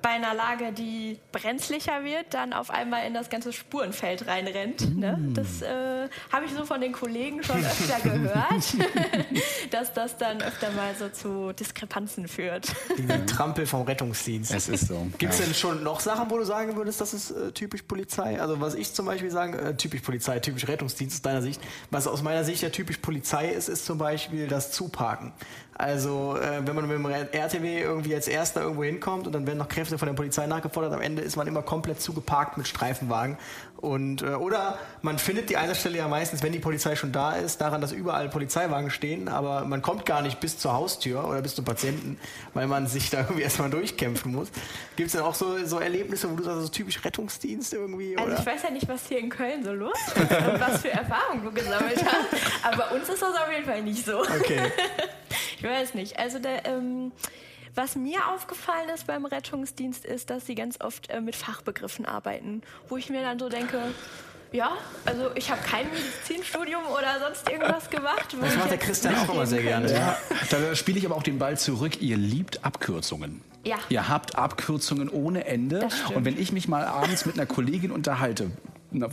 bei einer Lage, die brenzlicher wird, dann auf einmal in das ganze Spurenfeld reinrennt. Ne? Mm. Das äh, habe ich so von den Kollegen schon öfter gehört, dass das dann öfter mal so zu Diskrepanzen führt. Die Trampel vom Rettungsdienst. Es ist so. Gibt es ja. denn schon noch Sachen, wo du sagen würdest, das ist äh, typisch Polizei? Also was ich zum Beispiel sage, äh, typisch Polizei, typisch Rettungsdienst aus deiner Sicht. Was aus meiner Sicht ja typisch Polizei ist, ist zum Beispiel das Zuparken. Also äh, wenn man mit dem RTW irgendwie als Erster irgendwo hinkommt und dann werden noch Kräfte von der Polizei nachgefordert, am Ende ist man immer komplett zugeparkt mit Streifenwagen. Und, äh, oder man findet die Einsatzstelle ja meistens, wenn die Polizei schon da ist, daran, dass überall Polizeiwagen stehen, aber man kommt gar nicht bis zur Haustür oder bis zum Patienten, weil man sich da irgendwie erstmal durchkämpfen muss. Gibt es denn auch so, so Erlebnisse, wo du sagst, so typisch Rettungsdienst irgendwie? Also oder? ich weiß ja nicht, was hier in Köln so los ist und was für Erfahrungen du gesammelt hast, aber bei uns ist das auf jeden Fall nicht so. Okay. Ich weiß nicht. Also der, ähm, was mir aufgefallen ist beim Rettungsdienst ist, dass sie ganz oft äh, mit Fachbegriffen arbeiten, wo ich mir dann so denke, ja, also ich habe kein Medizinstudium oder sonst irgendwas gemacht. Das macht der Christian auch immer sehr gerne. Ja, da spiele ich aber auch den Ball zurück. Ihr liebt Abkürzungen. Ja. Ihr habt Abkürzungen ohne Ende. Und wenn ich mich mal abends mit einer Kollegin unterhalte,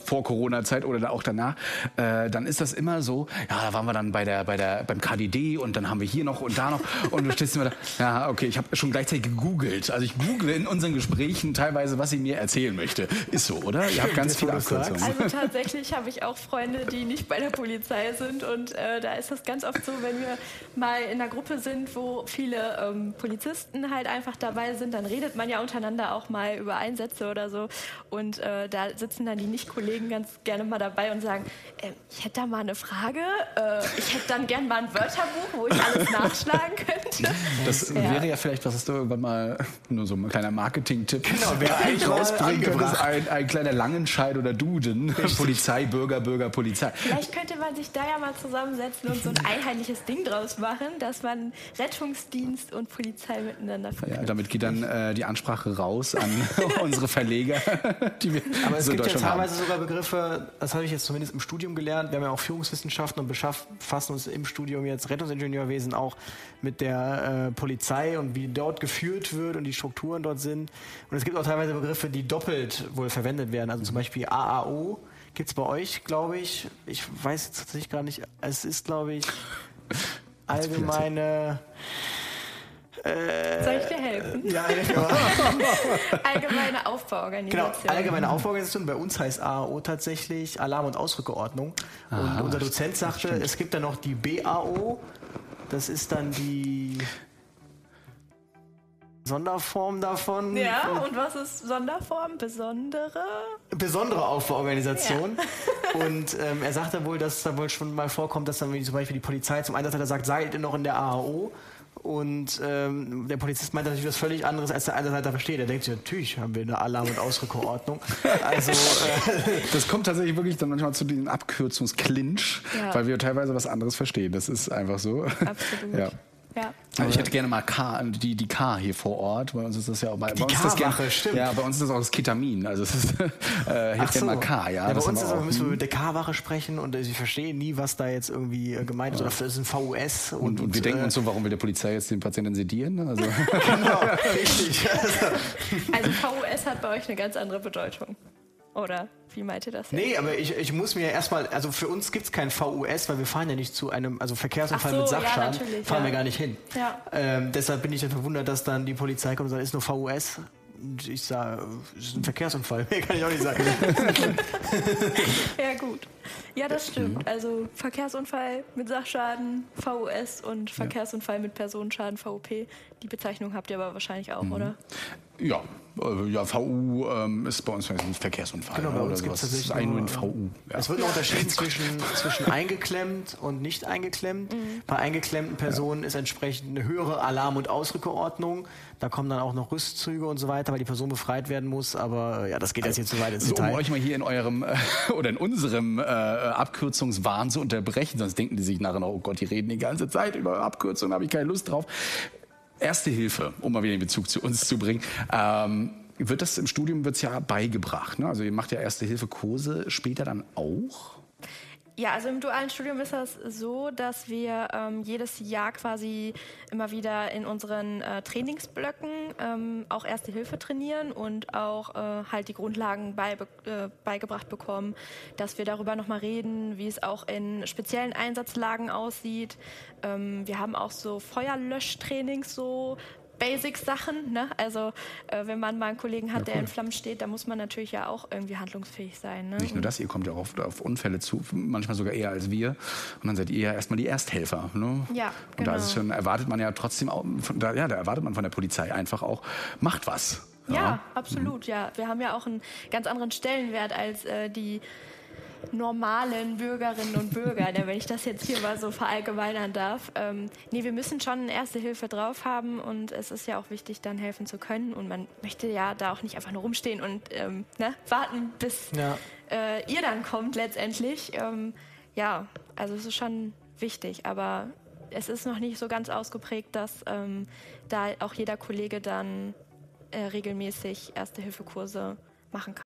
vor Corona-Zeit oder auch danach, äh, dann ist das immer so, ja, da waren wir dann bei der, bei der, beim KDD und dann haben wir hier noch und da noch und du stehst immer da, ja, okay, ich habe schon gleichzeitig gegoogelt. Also ich google in unseren Gesprächen teilweise, was sie mir erzählen möchte. Ist so, oder? Ihr habt ganz viele. Abkürzungen. Also tatsächlich habe ich auch Freunde, die nicht bei der Polizei sind und äh, da ist das ganz oft so, wenn wir mal in einer Gruppe sind, wo viele ähm, Polizisten halt einfach dabei sind, dann redet man ja untereinander auch mal über Einsätze oder so und äh, da sitzen dann die Nicht-Kollegen ganz gerne mal dabei und sagen, ähm, ich hätte da mal eine Frage, äh, ich hätte dann gern mal ein Wörterbuch, wo ich alles nachschlagen könnte. Das Ja. wäre ja vielleicht, was hast du irgendwann mal, nur so ein kleiner Marketing-Tipp. Genau, wäre eigentlich rausbringen ein, ein kleiner Langenscheid oder Duden. Polizei, Bürger, Bürger, Polizei. Vielleicht könnte man sich da ja mal zusammensetzen und so ein einheitliches Ding draus machen, dass man Rettungsdienst und Polizei miteinander Ja, verknüpft. damit geht dann äh, die Ansprache raus an unsere Verleger, die wir Aber es so in gibt ja Deutschland haben. Teilweise sogar Begriffe, das habe ich jetzt zumindest im Studium gelernt. Wir haben ja auch Führungswissenschaften und befassen uns im Studium jetzt Rettungsingenieurwesen auch mit der äh, Polizei und wie dort geführt wird und die Strukturen dort sind. Und es gibt auch teilweise Begriffe, die doppelt wohl verwendet werden. Also zum Beispiel AAO gibt es bei euch, glaube ich. Ich weiß jetzt tatsächlich gar nicht. Es ist, glaube ich, allgemeine. Soll ich dir helfen? Ja, ja. Allgemeine Genau, Aufbauorganisation. allgemeine Aufbauorganisation. Bei uns heißt AAO tatsächlich Alarm- und Ausrückeordnung. Und unser Dozent sagte, es gibt dann noch die BAO. Das ist dann die Sonderform davon. Ja, und was ist Sonderform? Besondere? Besondere Aufbauorganisation. Und ähm, er sagte wohl, dass da wohl schon mal vorkommt, dass dann wie zum Beispiel die Polizei zum Einsatz hat, er sagt, seid ihr noch in der AAO? Und ähm, der Polizist meint natürlich was völlig anderes, als der Einsatzleiter versteht. Er denkt sich, natürlich haben wir eine Alarm- und Ausrückordnung. Also, äh, Das kommt tatsächlich wirklich dann manchmal zu diesem Abkürzungsklinch, Ja. weil wir teilweise was anderes verstehen. Das ist einfach so. Absolut. Ja. Ja. Also ich hätte gerne mal K, die, die K hier vor Ort. Bei uns ist das ja auch bei, bei uns ist das K-Wache, gern- stimmt. Ja, bei uns ist das auch das Ketamin. Also es ist, äh, ich hätte gerne mal K, ja. bei das uns aber, auch. müssen wir mit der K-Wache sprechen und äh, sie verstehen nie, was da jetzt irgendwie äh, gemeint ist. Oder das ist ein VUS. Und, und, und wir denken äh, uns so, warum will der Polizei jetzt den Patienten sedieren? Also, Genau, richtig. Also, Also VUS hat bei euch eine ganz andere Bedeutung. Oder wie meint ihr das jetzt? nee, aber ich, ich muss mir erstmal, also für uns gibt es kein VUS, weil wir fahren ja nicht zu einem, also Verkehrsunfall so, mit ja, Sachschaden, natürlich, fahren ja. wir gar nicht hin. Ja. Ähm, deshalb bin ich dann verwundert, dass dann die Polizei kommt und sagt, ist nur VUS. Und ich sage, es ist ein Verkehrsunfall. Mehr kann ich auch nicht sagen. Ja, gut. Ja, das Mhm. stimmt. Also Verkehrsunfall mit Sachschaden, VUS und Verkehrsunfall mit Personenschaden, VUP. Die Bezeichnung habt ihr aber wahrscheinlich Mhm. auch, oder? Ja, äh, ja, VU ähm, ist bei uns ein Verkehrsunfall. Genau, bei uns. Das ist tatsächlich ein nur ein nur, VU. Ja. Es wird noch unterschieden zwischen, zwischen eingeklemmt und nicht eingeklemmt. Bei eingeklemmten Personen ist entsprechend eine höhere Alarm- und Ausrückeordnung. Da kommen dann auch noch Rüstzüge und so weiter, weil die Person befreit werden muss. Aber äh, ja, das geht jetzt hier zu weit ins So, um Detail. euch mal hier in eurem äh, oder in unserem äh, Abkürzungswahn zu unterbrechen, sonst denken die sich nachher noch, oh Gott, die reden die ganze Zeit über Abkürzungen, habe ich keine Lust drauf. Erste Hilfe, um mal wieder den Bezug zu uns zu bringen. Ähm, wird das im Studium wird's ja beigebracht. Ne? Also ihr macht ja Erste-Hilfe-Kurse später dann auch? Ja, also im dualen Studium ist das so, dass wir ähm, jedes Jahr quasi immer wieder in unseren äh, Trainingsblöcken ähm, auch Erste Hilfe trainieren und auch äh, halt die Grundlagen beibe äh, beigebracht bekommen, dass wir darüber nochmal reden, wie es auch in speziellen Einsatzlagen aussieht. Ähm, wir haben auch so Feuerlöschtrainings so Basic-Sachen. Ne? Also äh, wenn man mal einen Kollegen hat, ja, cool. der in Flammen steht, da muss man natürlich ja auch irgendwie handlungsfähig sein. Ne? Nicht nur das, ihr kommt ja auch oft auf Unfälle zu, manchmal sogar eher als wir. Und dann seid ihr ja erstmal die Ersthelfer. Ne? Ja, Und genau. da ist schon, erwartet man ja trotzdem, auch, von, da, ja, da erwartet man von der Polizei einfach auch, macht was. Ja, ja absolut, mhm. ja. Wir haben ja auch einen ganz anderen Stellenwert als äh, die normalen Bürgerinnen und Bürger, ne, wenn ich das jetzt hier mal so verallgemeinern darf. Ähm, nee, wir müssen schon Erste Hilfe drauf haben und es ist ja auch wichtig, dann helfen zu können. Und man möchte ja da auch nicht einfach nur rumstehen und ähm, ne, warten, bis ja. äh, ihr dann kommt letztendlich. Ähm, ja, also es ist schon wichtig, aber es ist noch nicht so ganz ausgeprägt, dass ähm, da auch jeder Kollege dann äh, regelmäßig Erste-Hilfe-Kurse machen kann.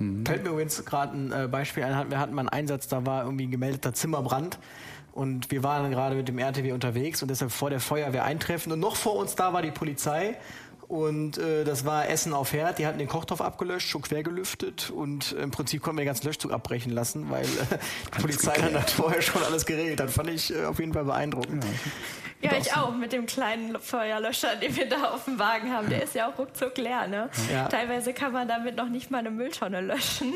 Mhm. Fällt mir übrigens gerade ein äh, Beispiel ein. Wir hatten mal einen Einsatz, da war irgendwie ein gemeldeter Zimmerbrand. Und wir waren gerade mit dem RTW unterwegs und deshalb vor der Feuerwehr eintreffen. Und noch vor uns da war die Polizei. Und äh, das war Essen auf Herd. Die hatten den Kochtopf abgelöscht, schon quer gelüftet. Und im Prinzip konnten wir den ganzen Löschzug abbrechen lassen, weil äh, die Polizei dann hat vorher schon alles geregelt hat. Fand ich äh, auf jeden Fall beeindruckend. Ja. Ja, ich auch mit dem kleinen Feuerlöscher, den wir da auf dem Wagen haben. Der ist ja auch ruckzuck leer. Ne? Ja. Teilweise kann man damit noch nicht mal eine Mülltonne löschen.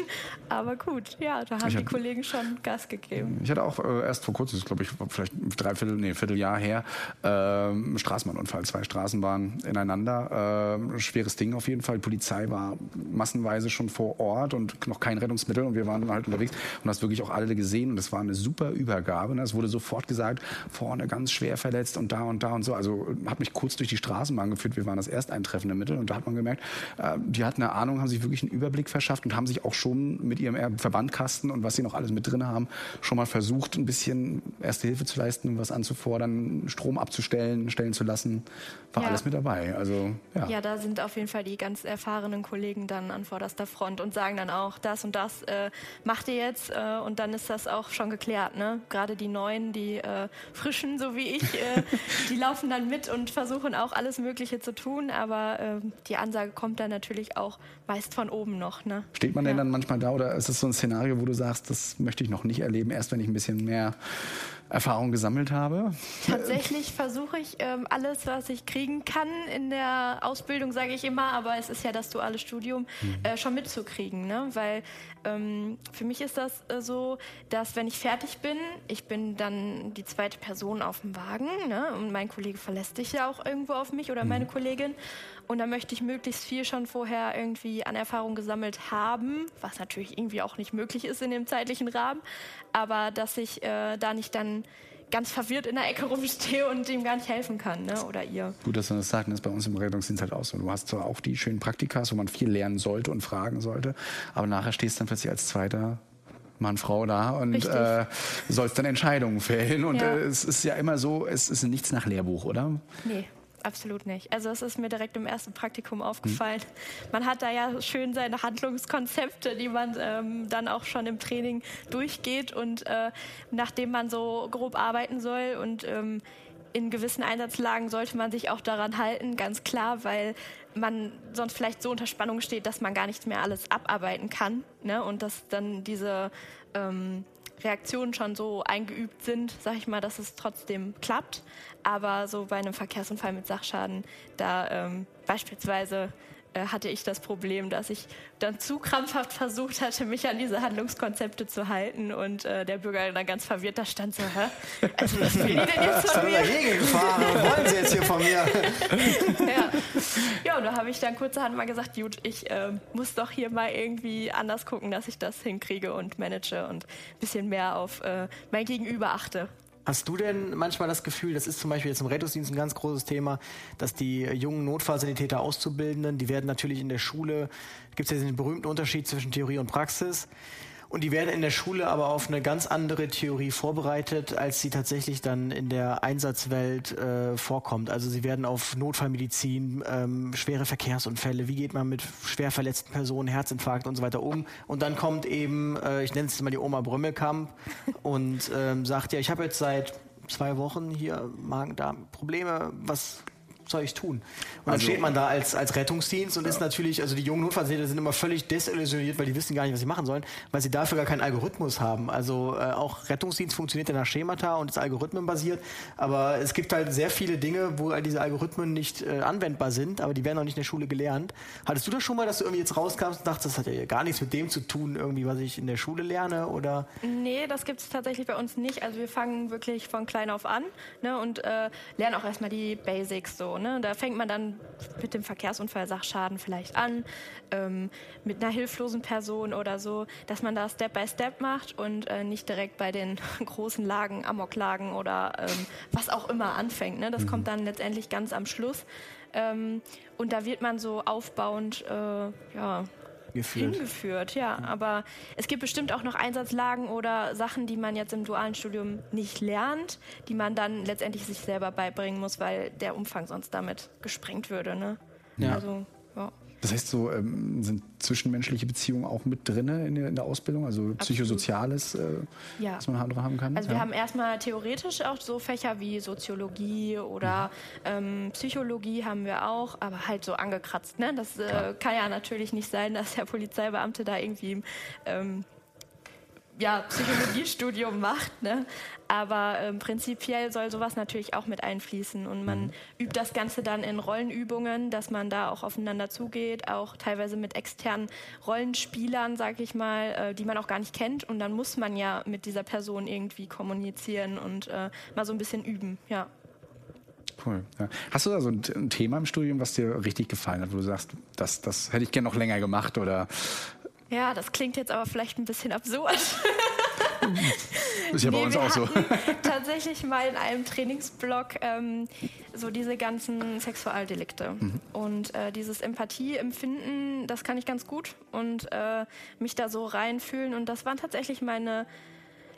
Aber gut, ja, da haben ich die Kollegen schon Gas gegeben. Ich hatte auch äh, erst vor kurzem, glaube ich, vielleicht dreiviertel, nee, Vierteljahr her, äh, Straßenbahnunfall. Zwei Straßenbahnen ineinander. Äh, schweres Ding auf jeden Fall. Die Polizei war massenweise schon vor Ort und noch kein Rettungsmittel. Und wir waren halt unterwegs und das wirklich auch alle gesehen. Und das war eine super Übergabe. Ne? Es wurde sofort gesagt, vorne ganz schwer verletzt und da und da und so. Also hat mich kurz durch die Straßenbahn geführt. Wir waren das ersteintreffende Mittel und da hat man gemerkt, äh, die hatten eine Ahnung, haben sich wirklich einen Überblick verschafft und haben sich auch schon mit ihrem Verbandkasten und was sie noch alles mit drin haben, schon mal versucht, ein bisschen Erste Hilfe zu leisten, was anzufordern, Strom abzustellen, stellen zu lassen. War ja. alles mit dabei. Also, ja. ja, da sind auf jeden Fall die ganz erfahrenen Kollegen dann an vorderster Front und sagen dann auch, das und das äh, macht ihr jetzt äh, und dann ist das auch schon geklärt. Ne? Gerade die Neuen, die äh, Frischen, so wie ich, äh, die laufen dann mit und versuchen auch alles Mögliche zu tun, aber äh, die Ansage kommt dann natürlich auch meist von oben noch. Ne? Steht man ja. denn dann manchmal da oder ist es so ein Szenario, wo du sagst, das möchte ich noch nicht erleben, erst wenn ich ein bisschen mehr Erfahrung gesammelt habe? Tatsächlich versuche ich ähm, alles, was ich kriegen kann in der Ausbildung, sage ich immer, aber es ist ja das duale Studium, mhm. äh, schon mitzukriegen. Ne? Weil ähm, für mich ist das äh, so, dass wenn ich fertig bin, ich bin dann die zweite Person auf dem Wagen ne? und mein Kollege verlässt sich ja auch irgendwo auf mich oder mhm. meine Kollegin. Und da möchte ich möglichst viel schon vorher irgendwie an Erfahrung gesammelt haben, was natürlich irgendwie auch nicht möglich ist in dem zeitlichen Rahmen, aber dass ich äh, da nicht dann ganz verwirrt in der Ecke rumstehe und ihm gar nicht helfen kann, ne? oder ihr. Gut, dass du das sagst, das ist bei uns im Rettungsdienst halt auch so. Du hast zwar auch die schönen Praktikas, wo man viel lernen sollte und fragen sollte, aber nachher stehst du dann plötzlich als zweiter Mann, Frau da und äh, sollst dann Entscheidungen fällen. Und ja. äh, es ist ja immer so, es ist nichts nach Lehrbuch, oder? Nee absolut nicht. Also es ist mir direkt im ersten Praktikum aufgefallen. Mhm. Man hat da ja schön seine Handlungskonzepte, die man ähm, dann auch schon im Training durchgeht und äh, nachdem man so grob arbeiten soll und ähm, in gewissen Einsatzlagen sollte man sich auch daran halten, ganz klar, weil man sonst vielleicht so unter Spannung steht, dass man gar nicht mehr alles abarbeiten kann ne? und dass dann diese ähm, Reaktionen schon so eingeübt sind, sag ich mal, dass es trotzdem klappt. Aber so bei einem Verkehrsunfall mit Sachschaden, da ähm, beispielsweise äh, hatte ich das Problem, dass ich dann zu krampfhaft versucht hatte, mich an diese Handlungskonzepte zu halten und äh, der Bürger dann ganz verwirrt da stand so, hä? Also was will die denn jetzt von mir? dagegen gefahren. Was wollen Sie jetzt hier von mir? ja. Ja, und da habe ich dann kurzerhand mal gesagt, gut, ich äh, muss doch hier mal irgendwie anders gucken, dass ich das hinkriege und manage und ein bisschen mehr auf äh, mein Gegenüber achte. Hast du denn manchmal das Gefühl, das ist zum Beispiel jetzt im Rettungsdienst ein ganz großes Thema, dass die jungen Notfallsanitäter Auszubildenden, die werden natürlich in der Schule, gibt es ja den berühmten Unterschied zwischen Theorie und Praxis, und die werden in der Schule aber auf eine ganz andere Theorie vorbereitet, als sie tatsächlich dann in der Einsatzwelt äh, vorkommt. Also sie werden auf Notfallmedizin, ähm, schwere Verkehrsunfälle, wie geht man mit schwer verletzten Personen, Herzinfarkt und so weiter um. Und dann kommt eben, äh, ich nenne es mal die Oma Brümmelkamp und ähm, sagt, ja, ich habe jetzt seit zwei Wochen hier Magen-Darm-Probleme, was soll ich tun? Und dann Also- steht man da als, als Rettungsdienst und ist natürlich, also die jungen Notfallsanitäter sind immer völlig desillusioniert, weil die wissen gar nicht, was sie machen sollen, weil sie dafür gar keinen Algorithmus haben. Also äh, auch Rettungsdienst funktioniert ja nach Schemata und ist algorithmenbasiert, aber es gibt halt sehr viele Dinge, wo halt diese Algorithmen nicht äh, anwendbar sind, aber die werden auch nicht in der Schule gelernt. Hattest du das schon mal, dass du irgendwie jetzt rauskamst und dachtest, das hat ja gar nichts mit dem zu tun, irgendwie, was ich in der Schule lerne oder? Nee, das gibt es tatsächlich bei uns nicht. Also wir fangen wirklich von klein auf an ne, und äh, lernen auch erstmal die Basics so. Ne? Da fängt man dann mit dem Verkehrsunfall, Sachschaden vielleicht an, ähm, mit einer hilflosen Person oder so, dass man da Step by Step macht und äh, nicht direkt bei den großen Lagen, Amoklagen oder ähm, was auch immer anfängt. Ne? Das kommt dann letztendlich ganz am Schluss. Ähm, und da wird man so aufbauend, äh, ja, Geführt. hingeführt, ja. Aber es gibt bestimmt auch noch Einsatzlagen oder Sachen, die man jetzt im dualen Studium nicht lernt, die man dann letztendlich sich selber beibringen muss, weil der Umfang sonst damit gesprengt würde. Ne? Ja. Also, ja. Das heißt, so ähm, sind zwischenmenschliche Beziehungen auch mit drin in der, in der Ausbildung, also psychosoziales, äh, Ja. was man haben- haben kann. Also ja. wir haben erstmal theoretisch auch so Fächer wie Soziologie oder ähm, Psychologie haben wir auch, aber halt so angekratzt. Ne? Das äh, kann ja natürlich nicht sein, dass der Polizeibeamte da irgendwie ähm, ja, Psychologiestudium macht. Ne? Aber ähm, prinzipiell soll sowas natürlich auch mit einfließen. Und man übt das Ganze dann in Rollenübungen, dass man da auch aufeinander zugeht, auch teilweise mit externen Rollenspielern, sag ich mal, äh, die man auch gar nicht kennt. Und dann muss man ja mit dieser Person irgendwie kommunizieren und äh, mal so ein bisschen üben. Ja. Cool. Ja. Hast du da so ein, ein Thema im Studium, was dir richtig gefallen hat, wo du sagst, das, das hätte ich gerne noch länger gemacht oder ja, das klingt jetzt aber vielleicht ein bisschen absurd. ist ja bei Nee, uns auch so. tatsächlich mal in einem Trainingsblock ähm, so diese ganzen Sexualdelikte. Mhm. Und äh, dieses Empathieempfinden, das kann ich ganz gut und äh, mich da so reinfühlen. Und das waren tatsächlich meine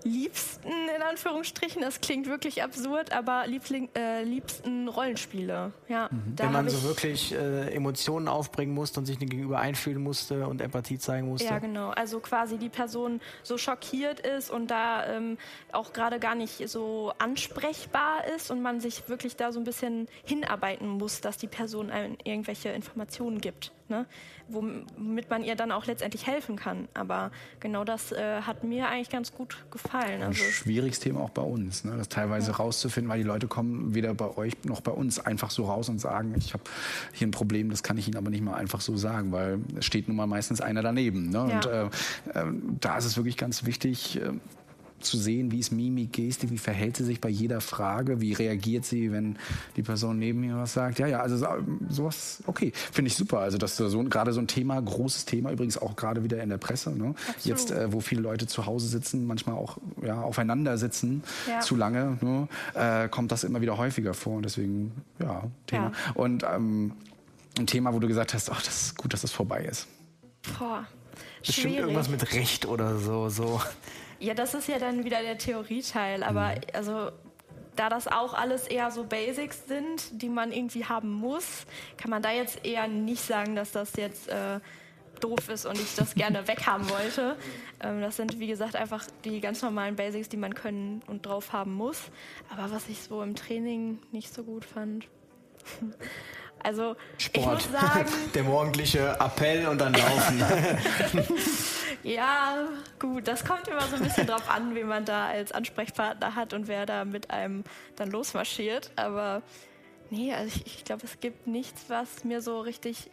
liebsten, in Anführungsstrichen, das klingt wirklich absurd, aber liebling, äh, liebsten Rollenspiele. Ja, da Wenn man so ich- wirklich äh, Emotionen aufbringen musste und sich dem Gegenüber einfühlen musste und Empathie zeigen musste. Ja, genau. Also quasi die Person so schockiert ist und da ähm, auch gerade gar nicht so ansprechbar ist und man sich wirklich da so ein bisschen hinarbeiten muss, dass die Person einem irgendwelche Informationen gibt, ne? Womit man ihr dann auch letztendlich helfen kann. Aber genau das äh, hat mir eigentlich ganz gut gefallen. Ein Also, schwieriges Thema auch bei uns, ne? das teilweise rauszufinden, weil die Leute kommen weder bei euch noch bei uns einfach so raus und sagen, ich habe hier ein Problem, das kann ich Ihnen aber nicht mal einfach so sagen, weil es steht nun mal meistens einer daneben. Ne? Und Ja. äh, äh, da ist es wirklich ganz wichtig, äh, zu sehen, wie ist Mimik, Gestik, wie verhält sie sich bei jeder Frage, wie reagiert sie, wenn die Person neben mir was sagt. Ja, ja, also so- sowas, okay, finde ich super. Also das ist so, gerade so ein Thema, großes Thema, übrigens auch gerade wieder in der Presse. Ne? Jetzt, äh, wo viele Leute zu Hause sitzen, manchmal auch ja, aufeinander sitzen, Ja. zu lange, ne? äh, kommt das immer wieder häufiger vor. Und deswegen, ja, Thema. Ja. Und ähm, ein Thema, wo du gesagt hast, ach, das ist gut, dass das vorbei ist. boah, Bestimmt schwierig. irgendwas mit Recht oder so. so. Ja, das ist ja dann wieder der Theorieteil, aber also da das auch alles eher so Basics sind, die man irgendwie haben muss, kann man da jetzt eher nicht sagen, dass das jetzt äh, doof ist und ich das gerne weghaben wollte. Ähm, das sind, wie gesagt, einfach die ganz normalen Basics, die man können und drauf haben muss. Aber was ich so im Training nicht so gut fand. Also, ich Sport. muss sagen, Der morgendliche Appell und dann laufen. Ja, gut, das kommt immer so ein bisschen drauf an, wen man da als Ansprechpartner hat und wer da mit einem dann losmarschiert. Aber nee, also ich, ich glaube, es gibt nichts, was mir so richtig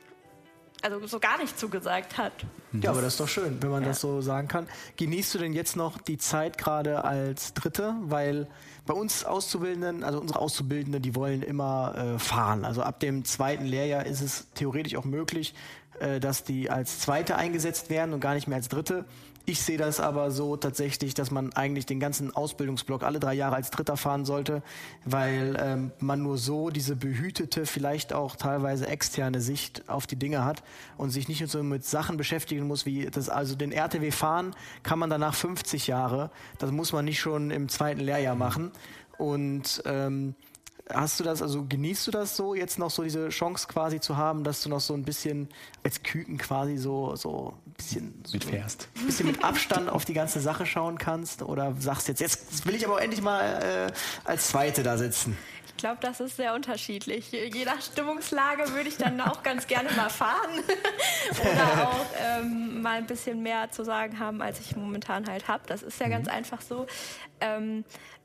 also so gar nicht zugesagt hat. Ja, aber das ist doch schön, wenn man Ja. das so sagen kann. Genießt du denn jetzt noch die Zeit gerade als Dritte? Weil bei uns Auszubildenden, also unsere Auszubildenden, die wollen immer äh, fahren. Also ab dem zweiten Lehrjahr ist es theoretisch auch möglich, äh, dass die als Zweite eingesetzt werden und gar nicht mehr als Dritte. Ich sehe das aber so tatsächlich, dass man eigentlich den ganzen Ausbildungsblock alle drei Jahre als Dritter fahren sollte, weil ähm, man nur so diese behütete, vielleicht auch teilweise externe Sicht auf die Dinge hat und sich nicht so mit Sachen beschäftigen muss, wie das, also den RTW fahren kann man danach 50 Jahre. Das muss man nicht schon im zweiten Lehrjahr machen. Und ähm, Hast du das, also genießt du das so, jetzt noch so diese Chance quasi zu haben, dass du noch so ein bisschen als Küken quasi so, so ein bisschen so Mitfährst. ein bisschen mit Abstand auf die ganze Sache schauen kannst? Oder sagst jetzt, jetzt will ich aber auch endlich mal äh, als Zweite da sitzen? Ich glaube, das ist sehr unterschiedlich. Je nach Stimmungslage würde ich dann auch ganz gerne mal fahren oder auch ähm, mal ein bisschen mehr zu sagen haben, als ich momentan halt habe. Das ist ja ganz einfach so. Ähm,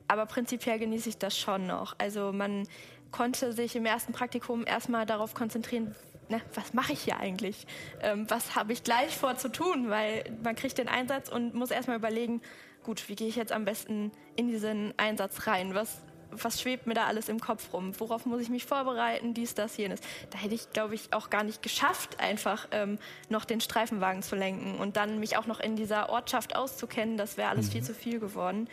aber prinzipiell genieße ich das schon noch. Also man konnte sich im ersten Praktikum erstmal darauf konzentrieren, ne, was mache ich hier eigentlich? Ähm, was habe ich gleich vor zu tun? Weil man kriegt den Einsatz und muss erstmal überlegen, gut, wie gehe ich jetzt am besten in diesen Einsatz rein? Was, was schwebt mir da alles im Kopf rum? Worauf muss ich mich vorbereiten? Dies, das, jenes. Da hätte ich, glaube ich, auch gar nicht geschafft, einfach ähm, noch den Streifenwagen zu lenken und dann mich auch noch in dieser Ortschaft auszukennen. Das wäre alles viel zu viel geworden.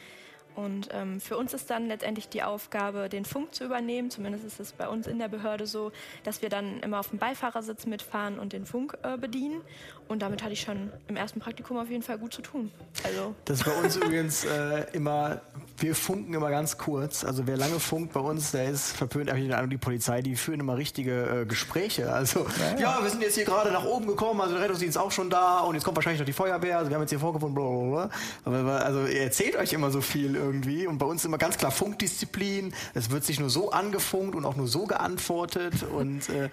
Und ähm, für uns ist dann letztendlich die Aufgabe, den Funk zu übernehmen. Zumindest ist es bei uns in der Behörde so, dass wir dann immer auf dem Beifahrersitz mitfahren und den Funk äh, bedienen. Und damit hatte ich schon im ersten Praktikum auf jeden Fall gut zu tun. Also Das ist bei uns übrigens äh, immer, wir funken immer ganz kurz. Also wer lange funkt bei uns, der ist verpönt. Aber ich den Eindruck, die Polizei, die führen immer richtige äh, Gespräche. Also, ja, wir sind jetzt hier gerade nach oben gekommen, also der Rettungsdienst ist auch schon da und jetzt kommt wahrscheinlich noch die Feuerwehr. Also wir haben jetzt hier vorgefunden, blablabla. Aber also ihr erzählt euch immer so viel irgendwie. Und bei uns immer ganz klar Funkdisziplin. Es wird sich nur so angefunkt und auch nur so geantwortet. Und äh,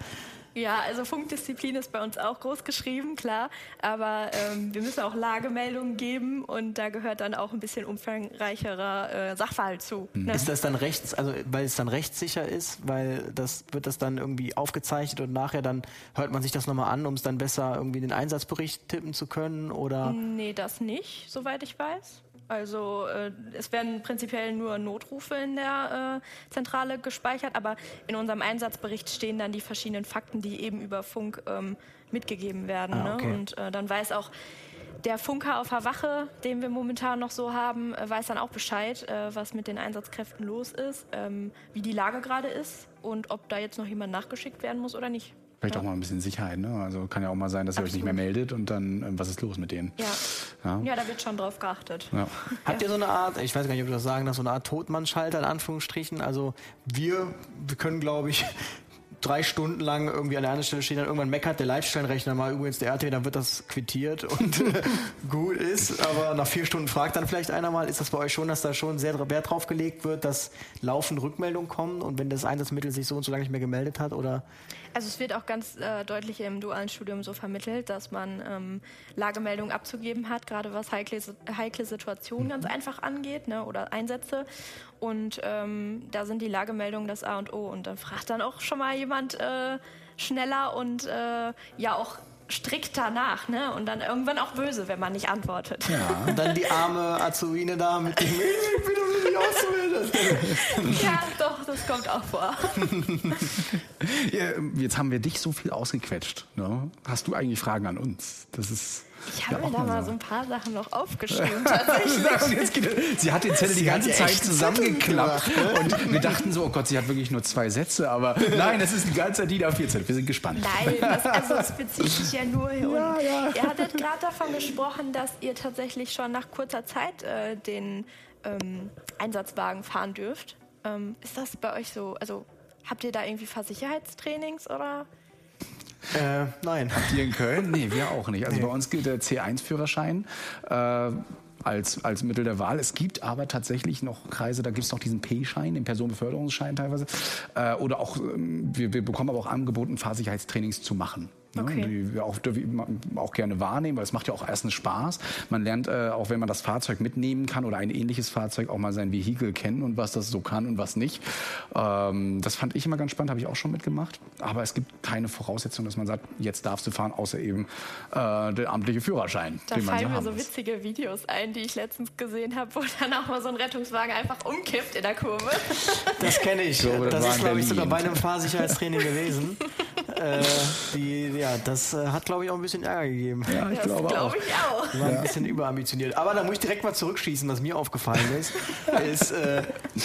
Ja, also Funkdisziplin ist bei uns auch groß geschrieben, klar. Aber ähm, wir müssen auch Lagemeldungen geben und da gehört dann auch ein bisschen umfangreicherer äh, Sachverhalt zu. Ne? Ist das dann rechts, also weil es dann rechtssicher ist, weil das wird das dann irgendwie aufgezeichnet und nachher dann hört man sich das nochmal an, um es dann besser irgendwie in den Einsatzbericht tippen zu können oder Nee, das nicht, soweit ich weiß. Also äh, es werden prinzipiell nur Notrufe in der äh, Zentrale gespeichert, aber in unserem Einsatzbericht stehen dann die verschiedenen Fakten, die eben über Funk ähm, mitgegeben werden. Ah, ne? okay. Und äh, dann weiß auch der Funker auf der Wache, den wir momentan noch so haben, äh, weiß dann auch Bescheid, äh, was mit den Einsatzkräften los ist, ähm, wie die Lage gerade ist und ob da jetzt noch jemand nachgeschickt werden muss oder nicht. Vielleicht auch mal ein bisschen Sicherheit, ne? Also kann ja auch mal sein, dass ihr euch nicht mehr meldet und dann, ähm, was ist los mit denen? Ja. Ja. ja, da wird schon drauf geachtet. Ja. Habt ihr so eine Art, ich weiß gar nicht, ob wir das sagen, dass so eine Art Totmannschalter in Anführungsstrichen? Also wir, wir können, glaube ich, drei Stunden lang irgendwie an der anderen Stelle stehen, dann irgendwann meckert der Leitstellenrechner mal übrigens der RTW, dann wird das quittiert und gut ist. Aber nach vier Stunden fragt dann vielleicht einer mal, ist das bei euch schon, dass da schon sehr Wert drauf gelegt wird, dass laufend Rückmeldungen kommen und wenn das Einsatzmittel sich so und so lange nicht mehr gemeldet hat oder Also es wird auch ganz äh, deutlich im dualen Studium so vermittelt, dass man ähm, Lagemeldungen abzugeben hat, gerade was heikle, heikle Situationen ganz einfach angeht ne, oder Einsätze. Und ähm, da sind die Lagemeldungen das A und O. Und dann fragt dann auch schon mal jemand äh, schneller und äh, ja auch strikter nach. Ne? Und dann irgendwann auch böse, wenn man nicht antwortet. Ja. und dann die arme Azurine da mit dem Ich bin doch nicht ausgebildet. ja, doch, das kommt auch vor. Ja, Jetzt haben wir dich so viel ausgequetscht. Ne? Hast du eigentlich Fragen an uns? Das ist. Ich habe ja mir da mal so. ein paar Sachen noch aufgeschrieben, tatsächlich. Sie hat den Zettel die ganze Zeit zusammengeklappt. Zettel Und wir dachten so, oh Gott, sie hat wirklich nur zwei Sätze. Aber nein, das ist die ganze Zeit die A4-Zettel. Wir sind gespannt. Nein, das, also es bezieht sich ja nur hier unten. Ihr hattet gerade davon gesprochen, dass ihr tatsächlich schon nach kurzer Zeit äh, den ähm, Einsatzwagen fahren dürft. Ähm, ist das bei euch so? Also habt ihr da irgendwie Fahrsicherheitstrainings oder? Äh, nein. Hier in Köln? Nee, wir auch nicht. Also bei uns gilt der C1-Führerschein. Äh, als, als Mittel der Wahl. Es gibt aber tatsächlich noch Kreise, da gibt es noch diesen P-Schein, den Personenbeförderungsschein teilweise. Äh, oder auch, ähm, wir, wir bekommen aber auch angeboten, Fahrsicherheitstrainings zu machen. Ne, Okay. die wir auch, die auch gerne wahrnehmen, weil es macht ja auch erstens Spaß. Man lernt, äh, auch wenn man das Fahrzeug mitnehmen kann oder ein ähnliches Fahrzeug, auch mal sein Vehikel kennen und was das so kann und was nicht. Ähm, das fand ich immer ganz spannend, habe ich auch schon mitgemacht. Aber es gibt keine Voraussetzung, dass man sagt, jetzt darfst du fahren, außer eben äh, der amtliche Führerschein, Da den man fallen so mir so muss. witzige Videos ein, die ich letztens gesehen habe, wo dann auch mal so ein Rettungswagen einfach umkippt in der Kurve. Das kenne ich. glaube, das das ist, glaube ich, sogar bei einem Fahrsicherheitstraining gewesen. Äh, die, ja, das äh, hat, glaube ich, auch ein bisschen Ärger gegeben. Ja, ich Das glaube auch. glaube ich auch. War ein bisschen überambitioniert. Aber da muss ich direkt mal zurückschießen, was mir aufgefallen ist, ist, äh,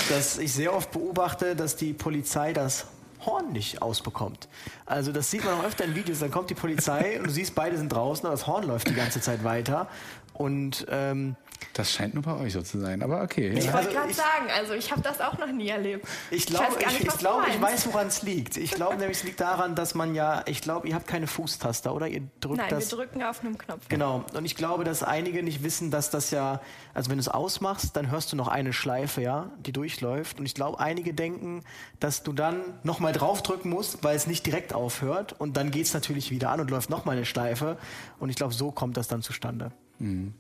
dass ich sehr oft beobachte, dass die Polizei das Horn nicht ausbekommt. Also das sieht man auch öfter in Videos, dann kommt die Polizei und du siehst, beide sind draußen, aber das Horn läuft die ganze Zeit weiter. Und ähm, Das scheint nur bei euch so zu sein, aber okay. Ich Ja. wollte Also gerade ich- sagen, also ich habe das auch noch nie erlebt. Ich glaube, ich, ich, du glaube, ich weiß, woran es liegt. Ich glaube nämlich, es liegt daran, dass man ja, ich glaube, ihr habt keine Fußtaster, oder? Ihr drückt Nein, das. wir drücken auf einen Knopf. Genau. Und ich glaube, dass einige nicht wissen, dass das ja, also wenn du es ausmachst, dann hörst du noch eine Schleife, ja, die durchläuft. Und ich glaube, einige denken, dass du dann nochmal draufdrücken musst, weil es nicht direkt aufhört. Und dann geht es natürlich wieder an und läuft nochmal eine Schleife. Und ich glaube, so kommt das dann zustande.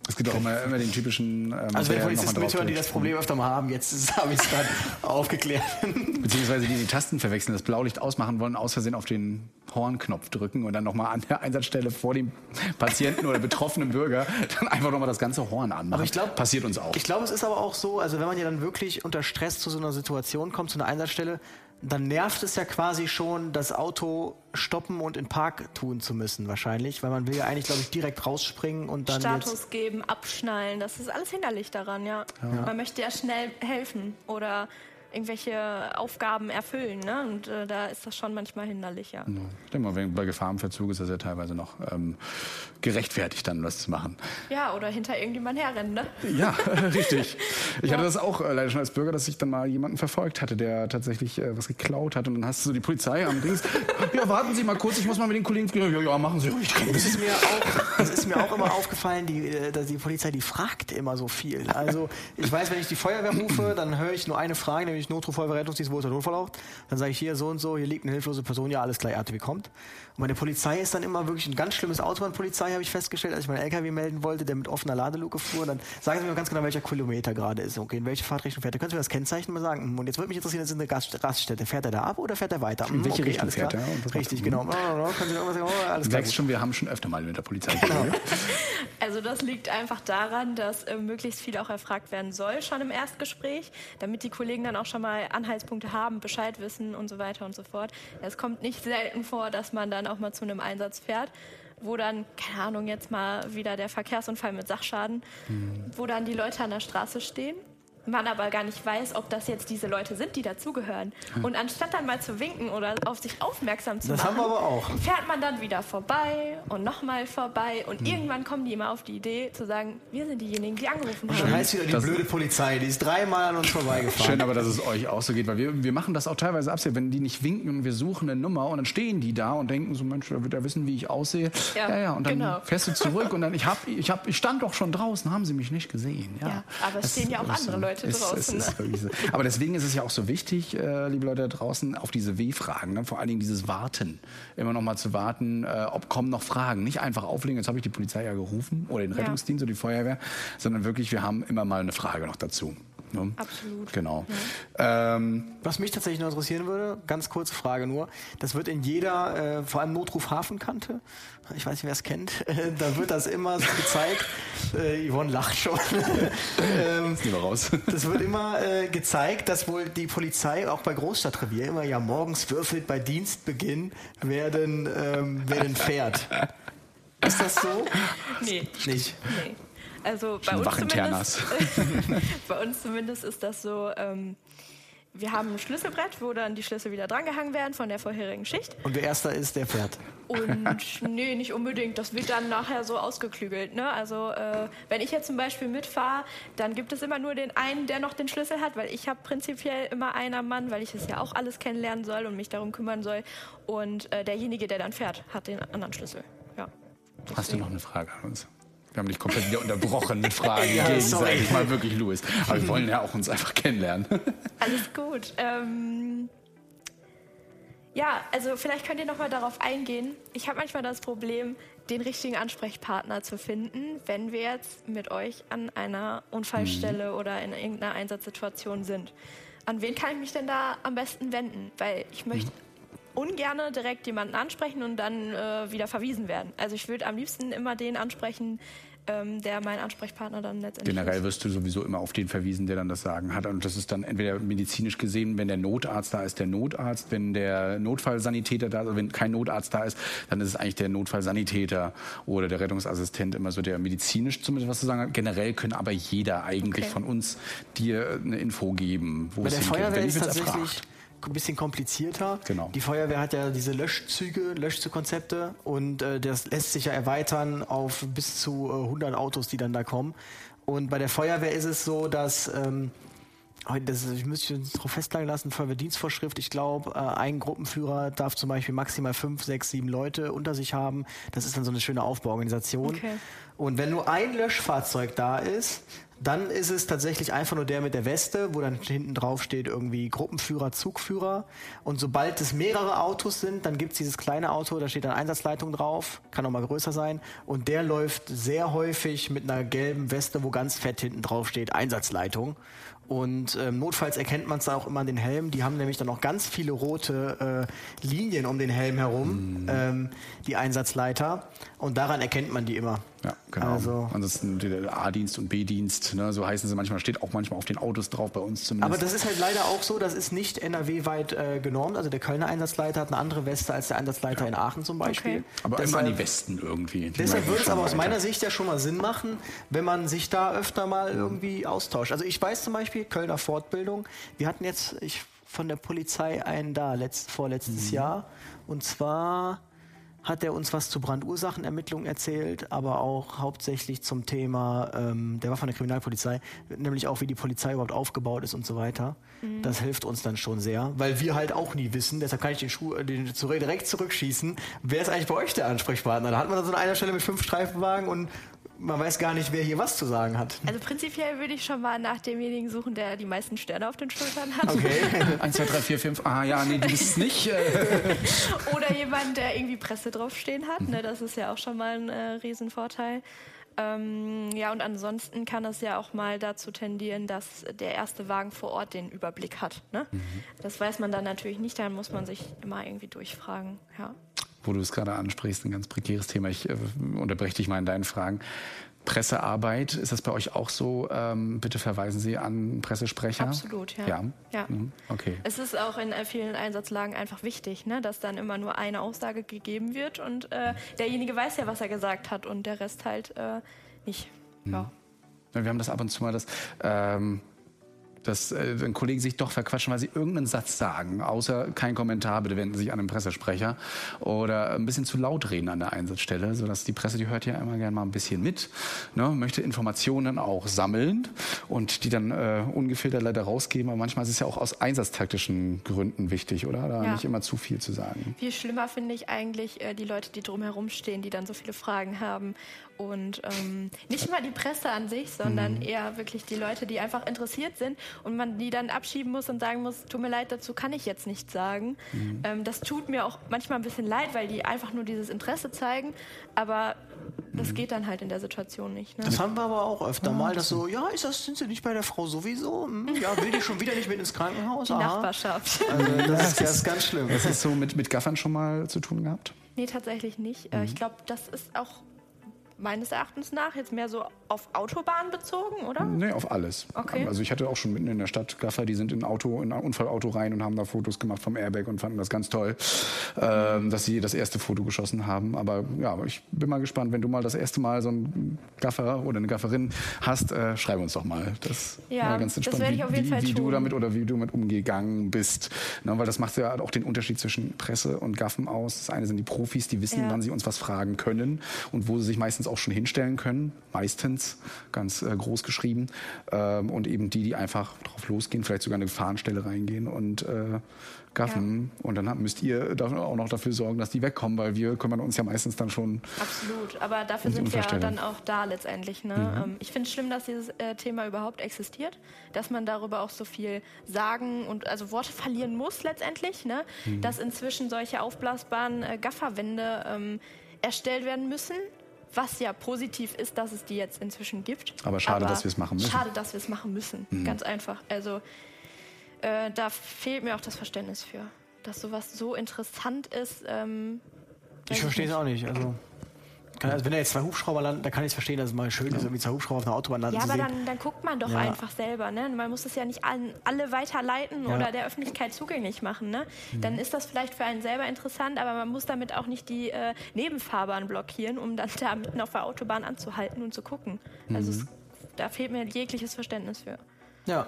Es gibt auch immer, immer den typischen. Ähm, Also wenn Polizisten mithören, die das Problem öfter mal haben, jetzt habe ich es gerade aufgeklärt. Beziehungsweise die die Tasten verwechseln, das Blaulicht ausmachen wollen, aus Versehen auf den Hornknopf drücken und dann nochmal an der Einsatzstelle vor dem Patienten oder betroffenen Bürger dann einfach nochmal das ganze Horn anmachen. Aber ich glaube, Passiert uns auch. Ich glaube, es ist aber auch so, also wenn man ja dann wirklich unter Stress zu so einer Situation kommt, zu einer Einsatzstelle, dann nervt es ja quasi schon, das Auto stoppen und in Park tun zu müssen, wahrscheinlich, weil man will ja eigentlich, glaube ich, direkt rausspringen und dann Status geben, abschnallen, das ist alles hinderlich daran, ja. Man möchte ja schnell helfen oder irgendwelche Aufgaben erfüllen, ne? Und äh, da ist das schon manchmal hinderlich, ja. Ich denke mal, wenn- bei Gefahrenverzug ist das ja teilweise noch ähm, gerechtfertigt, dann was zu machen. Ja, oder hinter irgendjemand herrennen, ne? Ja, richtig. Ich hatte das auch äh, leider schon als Bürger, dass ich dann mal jemanden verfolgt hatte, der tatsächlich äh, was geklaut hat. Und dann hast du so die Polizei am Dings. Ja, warten Sie mal kurz, ich muss mal mit den Kollegen. Ja, ja, ja machen Sie ruhig. Das ist mir auch, das ist mir auch immer aufgefallen, die, äh, dass die Polizei, die fragt immer so viel. Also ich weiß, wenn ich die Feuerwehr rufe, dann höre ich nur eine Frage, nämlich Notruf, Feuerwehr, Rettungsdienst, wo ist der Notfall Dann sage ich hier so und so, hier liegt eine hilflose Person, ja alles klar, RTW kommt. Und bei der Polizei ist dann immer wirklich ein ganz schlimmes Autobahnpolizei, habe ich festgestellt, als ich meinen LKW melden wollte, der mit offener Ladeluke fuhr. Dann sagen sie mir ganz genau, welcher Kilometer gerade ist. Okay, in welche Fahrtrichtung fährt er? Können Sie mir das Kennzeichen mal sagen? Hm, Und jetzt würde mich interessieren, das ist eine Gast Raststätte. Fährt er da ab oder fährt er weiter? Hm, welche Richtung alles fährt er? Richtig, genau. Können Sie irgendwas sagen? Oh, alles Du klar. merkst schon, wir haben schon öfter mal mit der Polizei Genau. Also das liegt einfach daran, dass äh, möglichst viel auch erfragt werden soll, schon im Erstgespräch, damit die Kollegen dann auch schon mal Anhaltspunkte haben, Bescheid wissen und so weiter und so fort. Es kommt nicht selten vor, dass man dann auch mal zu einem Einsatz fährt, wo dann, keine Ahnung, jetzt mal wieder der Verkehrsunfall mit Sachschaden, wo dann die Leute an der Straße stehen. Man aber gar nicht weiß, ob das jetzt diese Leute sind, die dazugehören. Und anstatt dann mal zu winken oder auf sich aufmerksam zu Das machen, haben wir aber auch. fährt man dann wieder vorbei und nochmal vorbei und irgendwann kommen die immer auf die Idee zu sagen, wir sind diejenigen, die angerufen Dann haben. heißt wieder die Das- blöde Polizei, die ist dreimal an uns vorbeigefahren. Schön aber, dass es euch auch so geht, weil wir, wir machen das auch teilweise absichtlich, wenn die nicht winken und wir suchen eine Nummer und dann stehen die da und denken so, Mensch, da wird er wissen, wie ich aussehe. Ja, ja, ja und dann genau. fährst du zurück und dann, ich hab, ich hab, ich stand doch schon draußen, haben sie mich nicht gesehen. Ja, Ja, aber es Das stehen ja auch andere Leute ist, draußen, Ist, ist ne? wirklich so. Aber deswegen ist es ja auch so wichtig, äh, liebe Leute da draußen, auf diese W-Fragen, ne? vor allen Dingen dieses Warten, immer noch mal zu warten, äh, ob kommen noch Fragen. Nicht einfach auflegen, jetzt habe ich die Polizei ja gerufen oder den Ja. Rettungsdienst oder die Feuerwehr, sondern wirklich, wir haben immer mal eine Frage noch dazu. Ne? Absolut. Genau. Ähm, Was mich tatsächlich noch interessieren würde, ganz kurze Frage nur, das wird in jeder, äh, vor allem Notruf Hafenkante, ich weiß nicht, wer es kennt, äh, da wird das immer so gezeigt, äh, Yvonne lacht schon, ähm, lieber raus. das wird immer äh, gezeigt, dass wohl die Polizei auch bei Großstadtrevier immer ja morgens würfelt bei Dienstbeginn, wer denn, ähm, wer denn fährt. Ist das so? Nee, Nicht. nee. Also bei uns, zumindest, bei uns zumindest ist das so, ähm, wir haben ein Schlüsselbrett, wo dann die Schlüssel wieder drangehangen werden von der vorherigen Schicht. Und wer erster ist, der fährt. Und nee, nicht unbedingt. Das wird dann nachher so ausgeklügelt. Ne? Also äh, wenn ich jetzt zum Beispiel mitfahre, dann gibt es immer nur den einen, der noch den Schlüssel hat, weil ich habe prinzipiell immer einen Mann, weil ich es ja auch alles kennenlernen soll und mich darum kümmern soll. Und äh, derjenige, der dann fährt, hat den anderen Schlüssel. Ja. Hast du noch eine Frage an uns? Wir haben dich komplett wieder unterbrochen mit Fragen Ja, gegenseitig. sorry. Mal wirklich, Louis. Aber wir wollen ja auch uns einfach kennenlernen. Alles gut. Ähm, Ja, also vielleicht könnt ihr noch mal darauf eingehen. Ich habe manchmal das Problem, den richtigen Ansprechpartner zu finden, wenn wir jetzt mit euch an einer Unfallstelle mhm. oder in irgendeiner Einsatzsituation sind. An wen kann ich mich denn da am besten wenden? Weil ich möchte mhm ungerne direkt jemanden ansprechen und dann äh, wieder verwiesen werden. Also ich würde am liebsten immer den ansprechen, ähm, der mein Ansprechpartner dann letztendlich Generell wirst du sowieso immer auf den verwiesen, der dann das Sagen hat. Und das ist dann entweder medizinisch gesehen, wenn der Notarzt da ist, der Notarzt, wenn der Notfallsanitäter da ist, also wenn kein Notarzt da ist, dann ist es eigentlich der Notfallsanitäter oder der Rettungsassistent immer so, der medizinisch zumindest was zu sagen hat. Generell können aber jeder eigentlich okay. von uns dir eine Info geben, wo Bei es der hingeht. Feuerwehr ist tatsächlich erfragt ein bisschen komplizierter. Genau. Die Feuerwehr hat ja diese Löschzüge, Löschkonzepte und äh, das lässt sich ja erweitern auf bis zu äh, 100 Autos, die dann da kommen. Und bei der Feuerwehr ist es so, dass ähm, das, ich müsste uns darauf festlegen lassen, Feuerwehrdienstvorschrift. Ich glaube, äh, ein Gruppenführer darf zum Beispiel maximal fünf, sechs, sieben Leute unter sich haben. Das ist dann so eine schöne Aufbauorganisation. Okay. Und wenn nur ein Löschfahrzeug da ist, dann ist es tatsächlich einfach nur der mit der Weste, wo dann hinten drauf steht irgendwie Gruppenführer, Zugführer. Und sobald es mehrere Autos sind, dann gibt es dieses kleine Auto, da steht dann Einsatzleitung drauf, kann auch mal größer sein. Und der läuft sehr häufig mit einer gelben Weste, wo ganz fett hinten drauf steht Einsatzleitung. Und ähm, notfalls erkennt man es dann auch immer an den Helm. Die haben nämlich dann auch ganz viele rote äh, Linien um den Helm herum, mhm. ähm, die Einsatzleiter. Und daran erkennt man die immer. Ja, genau. Also, Ansonsten der A-Dienst und B-Dienst, ne, so heißen sie manchmal, steht auch manchmal auf den Autos drauf, bei uns zumindest. Aber das ist halt leider auch so, das ist nicht NRW-weit äh, genormt. Also der Kölner Einsatzleiter hat eine andere Weste als der Einsatzleiter ja. in Aachen zum Beispiel. Okay. Aber deshalb, immer an die Westen irgendwie. Deshalb würde es aber aus meiner Sicht ja schon mal Sinn machen, wenn man sich da öfter mal irgendwie austauscht. Also ich weiß zum Beispiel, Kölner Fortbildung, wir hatten jetzt ich, von der Polizei einen da, letzt, vorletztes mhm. Jahr. Und zwar hat er uns was zu Brandursachenermittlungen erzählt, aber auch hauptsächlich zum Thema, ähm, der war von der Kriminalpolizei, nämlich auch wie die Polizei überhaupt aufgebaut ist und so weiter. Mhm. Das hilft uns dann schon sehr, weil wir halt auch nie wissen, deshalb kann ich den Schuh den direkt zurückschießen, wer ist eigentlich bei euch der Ansprechpartner? Da hat man dann so an einer Stelle mit fünf Streifenwagen und man weiß gar nicht, wer hier was zu sagen hat. Also prinzipiell würde ich schon mal nach demjenigen suchen, der die meisten Sterne auf den Schultern hat. Okay. 1, 2, 3, 4, 5. Ah ja, nee, du bist es nicht. Oder jemand, der irgendwie Presse draufstehen hat. Ne? Das ist ja auch schon mal ein äh, Riesenvorteil. Ähm, ja, und ansonsten kann es ja auch mal dazu tendieren, dass der erste Wagen vor Ort den Überblick hat. Ne? Mhm. Das weiß man dann natürlich nicht, dann muss man sich immer irgendwie durchfragen. Ja wo du es gerade ansprichst, ein ganz prekäres Thema. Ich äh, unterbreche dich mal in deinen Fragen. Pressearbeit, ist das bei euch auch so? Ähm, bitte verweisen Sie an Pressesprecher. Absolut, ja. Ja, ja. Mhm. okay. Es ist auch in vielen Einsatzlagen einfach wichtig, ne, dass dann immer nur eine Aussage gegeben wird und äh, derjenige weiß ja, was er gesagt hat und der Rest halt äh, nicht. Mhm. Ja. Wir haben das ab und zu mal, dass ähm, dass äh, ein Kollege sich doch verquatschen, weil sie irgendeinen Satz sagen, außer kein Kommentar, bitte wenden Sie sich an den Pressesprecher oder ein bisschen zu laut reden an der Einsatzstelle, sodass die Presse, die hört ja immer gerne mal ein bisschen mit, ne, möchte Informationen auch sammeln und die dann äh, ungefiltert leider rausgeben, aber manchmal ist es ja auch aus einsatztaktischen Gründen wichtig, oder? Da ja. nicht immer zu viel zu sagen. Viel schlimmer finde ich eigentlich äh, die Leute, die drumherum stehen, die dann so viele Fragen haben und ähm, nicht mal die Presse an sich, sondern mhm. eher wirklich die Leute, die einfach interessiert sind und man die dann abschieben muss und sagen muss, tut mir leid, dazu kann ich jetzt nichts sagen. Mhm. Ähm, das tut mir auch manchmal ein bisschen leid, weil die einfach nur dieses Interesse zeigen, aber das mhm. geht dann halt in der Situation nicht. Ne? Das haben wir aber auch öfter mal, dass so, ja, ist das, sind Sie nicht bei der Frau sowieso? Hm, ja, will die schon wieder nicht mit ins Krankenhaus? Die Aha. Nachbarschaft. Also das, ist, das ist ganz schlimm. Was hast du mit, mit Gaffern schon mal zu tun gehabt? Nee, tatsächlich nicht. Äh, mhm. Ich glaube, das ist auch meines Erachtens nach jetzt mehr so auf Autobahn bezogen, oder? Nee, auf alles. Okay. Also ich hatte auch schon mitten in der Stadt Gaffer, die sind in Auto, in ein Unfallauto rein und haben da Fotos gemacht vom Airbag und fanden das ganz toll, ähm, dass sie das erste Foto geschossen haben. Aber ja, ich bin mal gespannt, wenn du mal das erste Mal so einen Gaffer oder eine Gafferin hast, äh, schreib uns doch mal. Das ja, ganz entspannt, das werde ich auf jeden wie, Fall wie tun. du damit oder wie du damit umgegangen bist. Ne, weil das macht ja auch den Unterschied zwischen Presse und Gaffen aus. Das eine sind die Profis, die wissen, ja. wann sie uns was fragen können und wo sie sich meistens auch schon hinstellen können, meistens ganz äh, groß geschrieben. Ähm, und eben die, die einfach drauf losgehen, vielleicht sogar eine Gefahrenstelle reingehen und äh, gaffen. Ja. Und dann müsst ihr auch noch dafür sorgen, dass die wegkommen, weil wir kümmern uns ja meistens dann schon. Absolut, aber dafür sind wir ja dann auch da letztendlich. Ne? Mhm. Ähm, ich finde es schlimm, dass dieses äh, Thema überhaupt existiert, dass man darüber auch so viel sagen und also Worte verlieren muss letztendlich, ne? Mhm. dass inzwischen solche aufblasbaren äh, Gafferwände ähm, erstellt werden müssen. Was ja positiv ist, dass es die jetzt inzwischen gibt. Aber schade, Aber dass wir es machen müssen. Schade, dass wir es machen müssen. Mhm. Ganz einfach. Also äh, da fehlt mir auch das Verständnis für, dass sowas so interessant ist. Ähm, ich verstehe es auch nicht. Also, kann, also, wenn da jetzt zwei Hubschrauber landen, dann kann ich es verstehen, dass es mal schön ist, irgendwie zwei Hubschrauber auf einer Autobahn landen Ja, aber dann, dann, guckt man doch ja. einfach selber. Ne? Man muss es ja nicht an alle weiterleiten ja. oder der Öffentlichkeit zugänglich machen. Ne? Mhm. Dann ist das vielleicht für einen selber interessant, aber man muss damit auch nicht die äh, Nebenfahrbahn blockieren, um dann da mitten auf der Autobahn anzuhalten und zu gucken. Also mhm. es, da fehlt mir jegliches Verständnis für. Ja,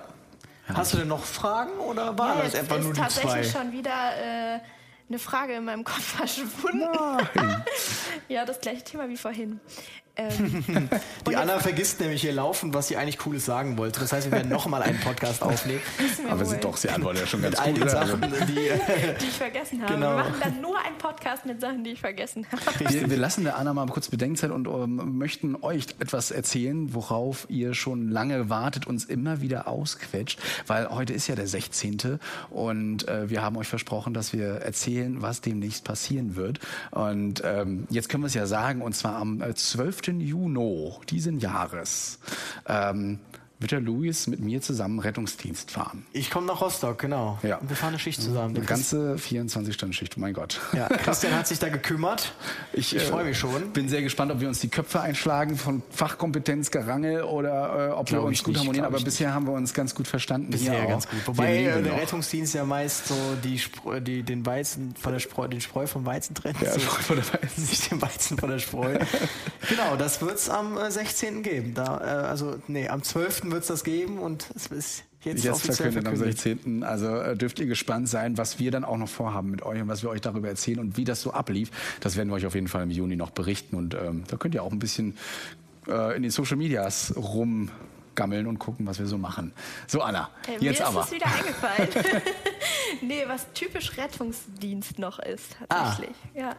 Hast du denn noch Fragen oder war ja, das einfach nur die zwei? tatsächlich schon wieder äh, eine Frage in meinem Kopf verschwunden. Nein. ja, das gleiche Thema wie vorhin. Ähm, die Anna vergisst nämlich hier laufend, was sie eigentlich Cooles sagen wollte. Das heißt, wir werden nochmal einen Podcast aufnehmen. Aber sind doch, sie antwortet ja schon ganz mit gut. Sachen, die, die, ich vergessen habe. Genau. Wir machen dann nur einen Podcast mit Sachen, die ich vergessen habe. Wir, wir lassen der Anna mal kurz Bedenkzeit und um, ähm, möchten euch etwas erzählen, worauf ihr schon lange wartet, uns immer wieder ausquetscht, weil heute ist ja der 16. und äh, wir haben euch versprochen, dass wir erzählen, was demnächst passieren wird. Und ähm, jetzt können wir es ja sagen, und zwar am äh, 12. Juni diesen Jahres. Ähm, wird der Luis mit mir zusammen Rettungsdienst fahren. Ich komme nach Rostock, genau. Ja. Und wir fahren eine Schicht zusammen. Eine ganze 24-Stunden-Schicht, oh mein Gott. Ja, Christian hat sich da gekümmert. Ich, ich freue mich schon. Äh, bin sehr gespannt, ob wir uns die Köpfe einschlagen von Fachkompetenz, Gerangel oder äh, ob Glaub wir uns gut nicht, harmonieren. Aber bisher nicht. haben wir uns ganz gut verstanden. Bisher ganz gut. Wobei äh, der Rettungsdienst ja meist so die, die, den Weizen von der Spreu, den Spreu vom Weizen trennt. Ja, so. Spreu von der Weizen. Nicht den Weizen von der Spreu. genau, das wird es am 16. Äh, geben. Da, äh, also, nee, am 12. wird es das geben und es ist jetzt, jetzt verkündet am 16. Also äh, dürft ihr gespannt sein, was wir dann auch noch vorhaben mit euch und was wir euch darüber erzählen und wie das so ablief. Das werden wir euch auf jeden Fall im Juni noch berichten und ähm, da könnt ihr auch ein bisschen äh, in den Social Medias rumgammeln und gucken, was wir so machen. So, Anna, hey, jetzt mir aber. Mir ist es wieder eingefallen. nee, was typisch Rettungsdienst noch ist, tatsächlich. Ah. Ja.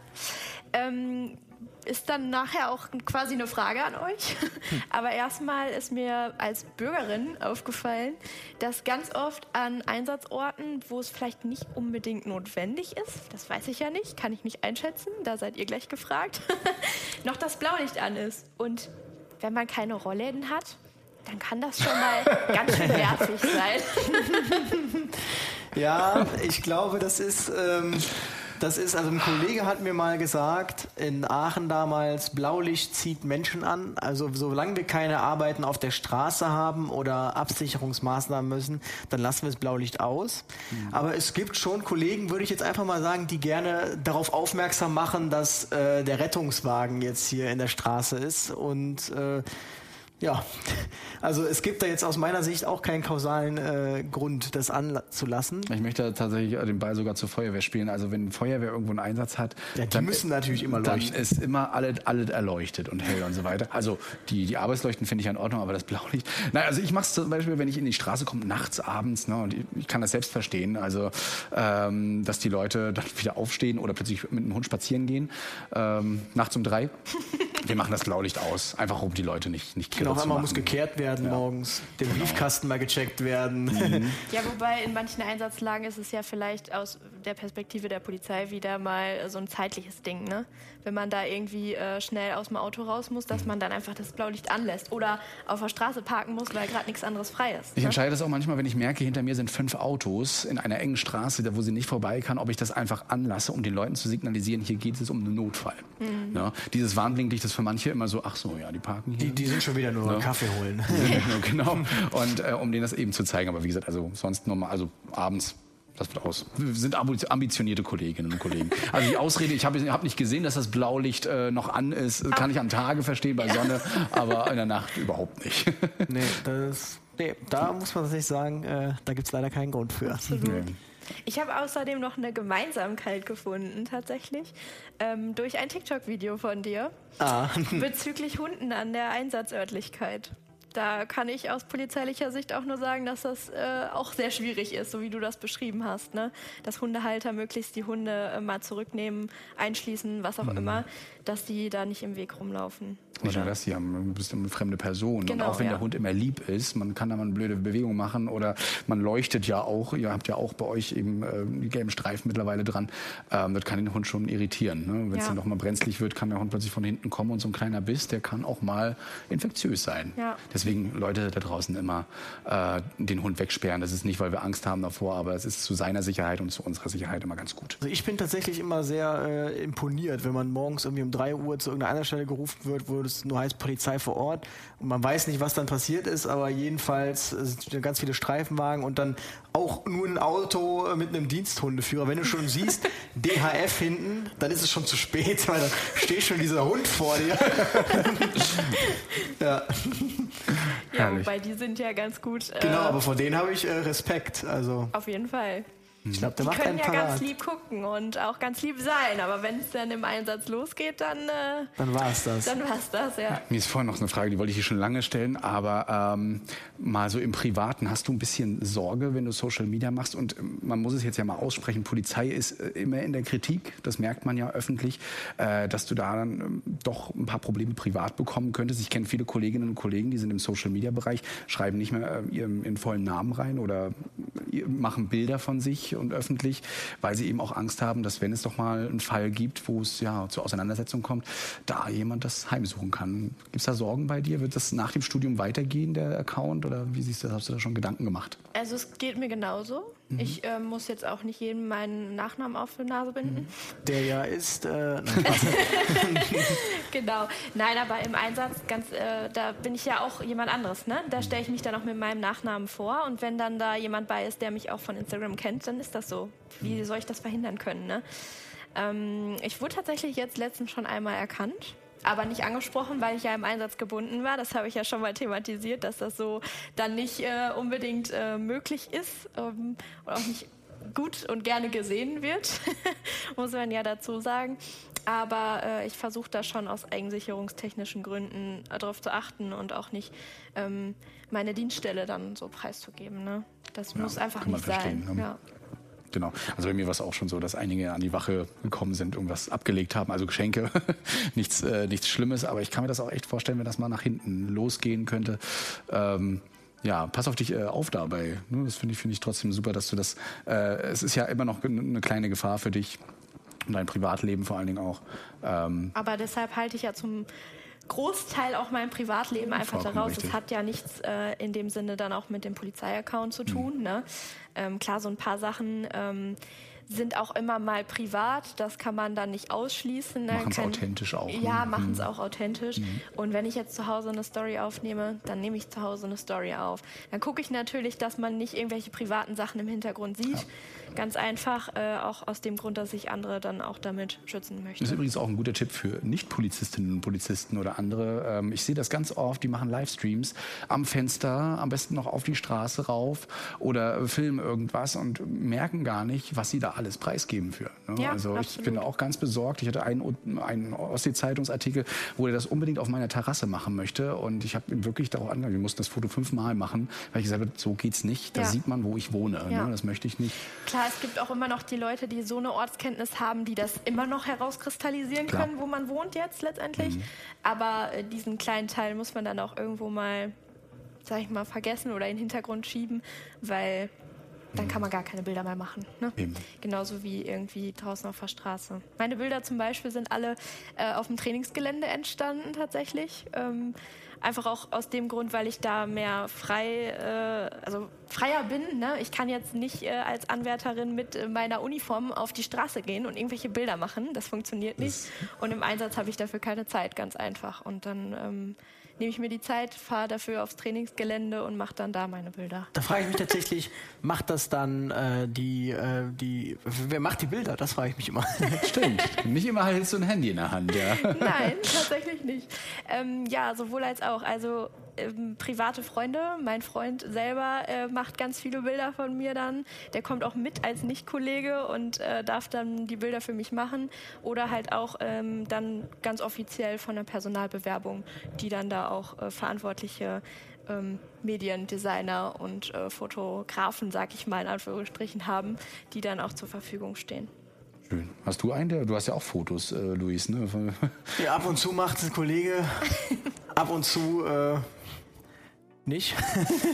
Ähm, ist dann nachher auch quasi eine Frage an euch. Aber erstmal ist mir als Bürgerin aufgefallen, dass ganz oft an Einsatzorten, wo es vielleicht nicht unbedingt notwendig ist, das weiß ich ja nicht, kann ich nicht einschätzen, da seid ihr gleich gefragt, noch das Blaulicht an ist. Und wenn man keine Rollläden hat, dann kann das schon mal ganz schön nervig sein. ja, ich glaube, das ist. Ähm das ist, also ein Kollege hat mir mal gesagt, in Aachen damals, Blaulicht zieht Menschen an. Also solange wir keine Arbeiten auf der Straße haben oder Absicherungsmaßnahmen müssen, dann lassen wir das Blaulicht aus. Mhm. Aber es gibt schon Kollegen, würde ich jetzt einfach mal sagen, die gerne darauf aufmerksam machen, dass äh, der Rettungswagen jetzt hier in der Straße ist und äh, ja, also es gibt da jetzt aus meiner Sicht auch keinen kausalen äh, Grund, das anzulassen. Ich möchte tatsächlich den Ball sogar zur Feuerwehr spielen. Also wenn Feuerwehr irgendwo einen Einsatz hat, ja, die dann müssen natürlich immer leuchten. Dann ist immer alles, alles erleuchtet und hell und so weiter. Also die, die Arbeitsleuchten finde ich in Ordnung, aber das Blaulicht. Nein, also ich mache es zum Beispiel, wenn ich in die Straße komme, nachts, abends, ne, und ich, ich kann das selbst verstehen. Also ähm, dass die Leute dann wieder aufstehen oder plötzlich mit dem Hund spazieren gehen, ähm, nachts um drei. Wir machen das Blaulicht aus, einfach um die Leute nicht nicht genau, einmal muss gekehrt werden ja. morgens, der genau. Briefkasten mal gecheckt werden. Mhm. Ja, wobei in manchen Einsatzlagen ist es ja vielleicht aus der Perspektive der Polizei wieder mal so ein zeitliches Ding, ne? Wenn man da irgendwie äh, schnell aus dem Auto raus muss, dass man dann einfach das Blaulicht anlässt oder auf der Straße parken muss, weil gerade nichts anderes frei ist. Ich ne? entscheide das auch manchmal, wenn ich merke, hinter mir sind fünf Autos in einer engen Straße, da wo sie nicht vorbei kann, ob ich das einfach anlasse, um den Leuten zu signalisieren, hier geht es um einen Notfall. Mhm. Ja, dieses Warnblinklicht ist für manche immer so, ach so, ja, die parken hier. Die, die sind schon wieder nur ja. Kaffee holen. genau. Und äh, um denen das eben zu zeigen. Aber wie gesagt, also sonst nochmal, also abends das wird aus. Wir sind ambitionierte Kolleginnen und Kollegen. Also die Ausrede, ich habe hab nicht gesehen, dass das Blaulicht äh, noch an ist, kann ich am Tage verstehen bei Sonne, aber in der Nacht überhaupt nicht. nee, das, nee, da muss man tatsächlich sagen, äh, da gibt es leider keinen Grund für. Nee. Ich habe außerdem noch eine Gemeinsamkeit gefunden, tatsächlich, ähm, durch ein TikTok-Video von dir ah. bezüglich Hunden an der Einsatzörtlichkeit da kann ich aus polizeilicher Sicht auch nur sagen, dass das äh, auch sehr schwierig ist, so wie du das beschrieben hast. Ne? Dass Hundehalter möglichst die Hunde äh, mal zurücknehmen, einschließen, was auch mhm. immer, dass die da nicht im Weg rumlaufen. Nicht nur das, sie haben ein bisschen eine fremde Person. Genau, und auch wenn ja. der Hund immer lieb ist, man kann da mal eine blöde Bewegung machen oder man leuchtet ja auch, ihr habt ja auch bei euch eben äh, die gelben Streifen mittlerweile dran, ähm, das kann den Hund schon irritieren. Ne? Wenn es ja. dann noch mal brenzlig wird, kann der Hund plötzlich von hinten kommen und so ein kleiner Biss, der kann auch mal infektiös sein. Ja. Deswegen Leute da draußen immer äh, den Hund wegsperren. Das ist nicht, weil wir Angst haben davor, aber es ist zu seiner Sicherheit und zu unserer Sicherheit immer ganz gut. Also ich bin tatsächlich immer sehr äh, imponiert, wenn man morgens irgendwie um drei Uhr zu irgendeiner anderen Stelle gerufen wird, wo es nur heißt Polizei vor Ort und man weiß nicht, was dann passiert ist, aber jedenfalls sind ganz viele Streifenwagen und dann auch nur ein Auto mit einem Diensthundeführer. Wenn du schon siehst, DHF hinten, dann ist es schon zu spät, weil dann steht schon dieser Hund vor dir. ja. ja, wobei die sind ja ganz gut. Äh, genau, aber vor denen habe ich äh, Respekt. Also. Auf jeden Fall. Ich glaube, der die macht können ja parat. ganz lieb gucken und auch ganz lieb sein, aber wenn es dann im Einsatz losgeht, dann äh, dann war es das. Dann war es das, ja. Mir ist vorhin noch eine Frage, die wollte ich hier schon lange stellen, aber ähm, mal so im Privaten, hast du ein bisschen Sorge, wenn du Social Media machst? Und ähm, man muss es jetzt ja mal aussprechen, Polizei ist äh, immer in der Kritik, das merkt man ja öffentlich, äh, dass du da dann ähm, doch ein paar Probleme privat bekommen könntest. Ich kenne viele Kolleginnen und Kollegen, die sind im Social Media Bereich, schreiben nicht mehr äh, ihren, ihren vollen Namen rein oder äh, machen Bilder von sich und öffentlich, weil sie eben auch Angst haben, dass wenn es doch mal einen Fall gibt, wo es ja zur Auseinandersetzung kommt, da jemand das heimsuchen kann. Gibt es da Sorgen bei dir? Wird das nach dem Studium weitergehen, der Account? Oder wie siehst du, hast du da schon Gedanken gemacht? Also es geht mir genauso. Mhm. Ich äh, muss jetzt auch nicht jedem meinen Nachnamen auf die Nase binden. Mhm. Der ja ist. Äh, genau. Nein, aber im Einsatz, ganz, äh, da bin ich ja auch jemand anderes. Ne? Da stelle ich mich dann auch mit meinem Nachnamen vor. Und wenn dann da jemand bei ist, der mich auch von Instagram kennt, dann ist das so. Wie mhm. soll ich das verhindern können? Ne? Ähm, ich wurde tatsächlich jetzt letztens schon einmal erkannt aber nicht angesprochen, weil ich ja im Einsatz gebunden war. Das habe ich ja schon mal thematisiert, dass das so dann nicht äh, unbedingt äh, möglich ist ähm, und auch nicht gut und gerne gesehen wird, muss man ja dazu sagen. Aber äh, ich versuche da schon aus eigensicherungstechnischen Gründen äh, darauf zu achten und auch nicht ähm, meine Dienststelle dann so preiszugeben. Ne? Das ja, muss einfach nicht sein. Ne? Ja. Genau. Also bei mir war es auch schon so, dass einige an die Wache gekommen sind, irgendwas abgelegt haben, also Geschenke, nichts, äh, nichts Schlimmes. Aber ich kann mir das auch echt vorstellen, wenn das mal nach hinten losgehen könnte. Ähm, ja, pass auf dich äh, auf dabei. Ne? Das finde ich, finde ich trotzdem super, dass du das. Äh, es ist ja immer noch eine kleine Gefahr für dich und dein Privatleben vor allen Dingen auch. Ähm, Aber deshalb halte ich ja zum Großteil auch mein Privatleben einfach daraus. Es hat ja nichts äh, in dem Sinne dann auch mit dem Polizeiaccount zu tun. Mhm. Ne? Ähm, klar, so ein paar Sachen. Ähm, sind auch immer mal privat. Das kann man dann nicht ausschließen. Ne? Machen es authentisch auch. Ja, ne? machen es mhm. auch authentisch. Mhm. Und wenn ich jetzt zu Hause eine Story aufnehme, dann nehme ich zu Hause eine Story auf. Dann gucke ich natürlich, dass man nicht irgendwelche privaten Sachen im Hintergrund sieht. Ja. Ganz einfach, äh, auch aus dem Grund, dass ich andere dann auch damit schützen möchte. Das ist übrigens auch ein guter Tipp für Nicht-Polizistinnen und Polizisten oder andere. Ähm, ich sehe das ganz oft, die machen Livestreams am Fenster, am besten noch auf die Straße rauf oder filmen irgendwas und merken gar nicht, was sie da alles preisgeben für. Ne? Ja, also absolut. ich bin auch ganz besorgt. Ich hatte einen, einen Ostsee-Zeitungsartikel, wo er das unbedingt auf meiner Terrasse machen möchte und ich habe ihn wirklich darauf angegangen, wir mussten das Foto fünfmal machen, weil ich gesagt habe, so geht's nicht. Da ja. sieht man, wo ich wohne. Ne? Ja. Ne? Das möchte ich nicht. Klar, es gibt auch immer noch die Leute, die so eine Ortskenntnis haben, die das immer noch herauskristallisieren Klar. können, wo man wohnt jetzt letztendlich. Mhm. Aber äh, diesen kleinen Teil muss man dann auch irgendwo mal, sag ich mal, vergessen oder in den Hintergrund schieben, weil dann kann man gar keine Bilder mehr machen. Ne? Genauso wie irgendwie draußen auf der Straße. Meine Bilder zum Beispiel sind alle äh, auf dem Trainingsgelände entstanden tatsächlich. Ähm, Einfach auch aus dem Grund, weil ich da mehr frei, äh, also freier bin. Ne? Ich kann jetzt nicht äh, als Anwärterin mit äh, meiner Uniform auf die Straße gehen und irgendwelche Bilder machen. Das funktioniert nicht. Und im Einsatz habe ich dafür keine Zeit, ganz einfach. Und dann ähm, nehme ich mir die Zeit, fahre dafür aufs Trainingsgelände und mache dann da meine Bilder. Da frage ich mich tatsächlich, macht das dann äh, die, äh, die, wer macht die Bilder? Das frage ich mich immer. Stimmt. Nicht immer hältst du ein Handy in der Hand, ja. Nein, tatsächlich nicht. Ähm, ja, sowohl als auch auch. Also ähm, private Freunde, mein Freund selber äh, macht ganz viele Bilder von mir dann. Der kommt auch mit als Nicht-Kollege und äh, darf dann die Bilder für mich machen. Oder halt auch ähm, dann ganz offiziell von der Personalbewerbung, die dann da auch äh, verantwortliche ähm, Mediendesigner und äh, Fotografen, sag ich mal in Anführungsstrichen, haben, die dann auch zur Verfügung stehen. Schön. Hast du einen? Du hast ja auch Fotos, äh, Luis, ne? Ja, ab und zu macht ein Kollege, ab und zu äh, nicht.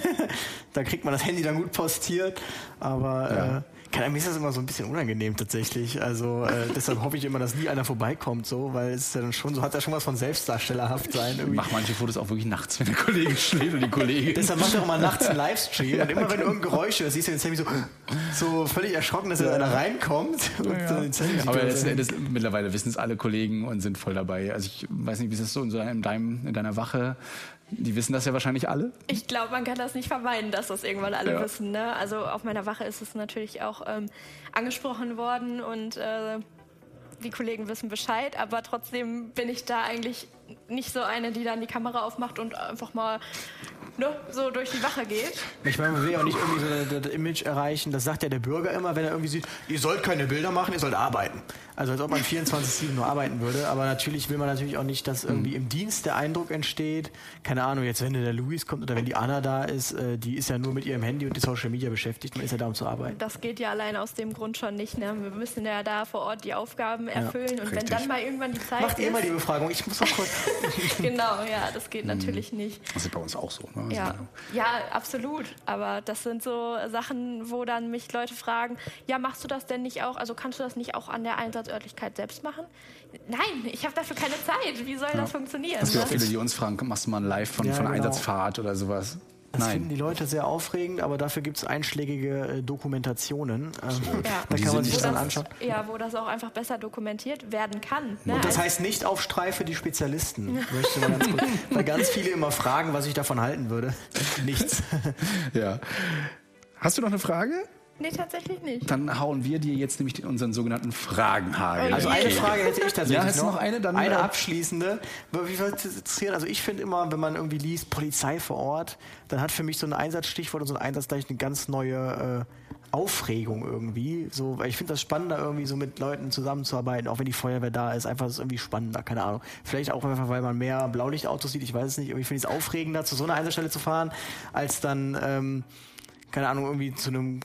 da kriegt man das Handy dann gut postiert, aber Ja. äh, keine, mir ist das immer so ein bisschen unangenehm tatsächlich. Also äh, deshalb hoffe ich immer, dass nie einer vorbeikommt, so, weil es ist ja dann schon so hat ja schon was von Selbstdarstellerhaft sein. Ich Irgendwie. mache manche Fotos auch wirklich nachts, wenn der Kollege schläft und die Kollegin. Deshalb macht er auch mal nachts einen Livestream und immer wenn du irgendein Geräusch hörst, siehst du den Sammy so, so völlig erschrocken, dass da einer reinkommt. Und äh, den Sammy sieht Aber letzten Endes, mittlerweile wissen es alle Kollegen und sind voll dabei. Also ich weiß nicht, wie ist das so in, so in, deinem, in deiner Wache? Die wissen das ja wahrscheinlich alle. Ich glaube, man kann das nicht vermeiden, dass das irgendwann alle Ja. wissen. Ne? Also auf meiner Wache ist es natürlich auch ähm, angesprochen worden und äh, die Kollegen wissen Bescheid, aber trotzdem bin ich da eigentlich nicht so eine, die dann die Kamera aufmacht und einfach mal ne, so durch die Wache geht. Ich meine, man will ja auch nicht irgendwie so das, das Image erreichen. Das sagt ja der Bürger immer, wenn er irgendwie sieht, ihr sollt keine Bilder machen, ihr sollt arbeiten. Also als ob man 24-7 nur arbeiten würde. Aber natürlich will man natürlich auch nicht, dass irgendwie im Dienst der Eindruck entsteht. Keine Ahnung, jetzt wenn der Luis kommt oder wenn die Anna da ist, äh, die ist ja nur mit ihrem Handy und die Social Media beschäftigt. Man ist ja da, um zu arbeiten. Das geht ja allein aus dem Grund schon nicht. Ne? Wir müssen ja da vor Ort die Aufgaben erfüllen und wenn dann mal irgendwann die Zeit Macht ihr immer die Befragung? Ich muss noch kurz. genau, ja, das geht natürlich nicht. Das ist bei uns auch so. Ne? Also, Ja, ja, absolut. Aber das sind so Sachen, wo dann mich Leute fragen, ja, machst du das denn nicht auch, also kannst du das nicht auch an der Einsatzörtlichkeit selbst machen? Nein, ich habe dafür keine Zeit. Wie soll das funktionieren? Es gibt auch viele, die uns fragen, machst du mal ein Live von, Ja, von genau. Einsatzfahrt oder sowas? Das finden Nein. die Leute sehr aufregend, aber dafür gibt es einschlägige äh, Dokumentationen. Ähm, Ja. Da Die kann man sich wo dann das, anschauen. ja, wo das auch einfach besser dokumentiert werden kann. Ne? Und das Also- heißt nicht auf Streife die Spezialisten. Möchte mal ganz kurz, weil ganz viele immer fragen, was ich davon halten würde. Nichts. Ja. Hast du noch eine Frage? Nee, tatsächlich nicht. Dann hauen wir dir jetzt nämlich unseren sogenannten Fragenhagel. Also eine. Frage hätte ich tatsächlich Ja, hast du noch. noch eine? Dann, eine äh, abschließende. Wie interessieren? Also ich finde immer, wenn man irgendwie liest Polizei vor Ort, dann hat für mich so ein Einsatzstichwort und so ein Einsatz gleich eine ganz neue äh, Aufregung irgendwie. So, weil ich finde das spannender, irgendwie so mit Leuten zusammenzuarbeiten, auch wenn die Feuerwehr da ist. Einfach ist es irgendwie spannender, keine Ahnung. Vielleicht auch einfach, weil man mehr Blaulichtautos sieht, ich weiß es nicht. Irgendwie finde ich es aufregender, zu so einer Einsatzstelle zu fahren, als dann, ähm, keine Ahnung, irgendwie zu einem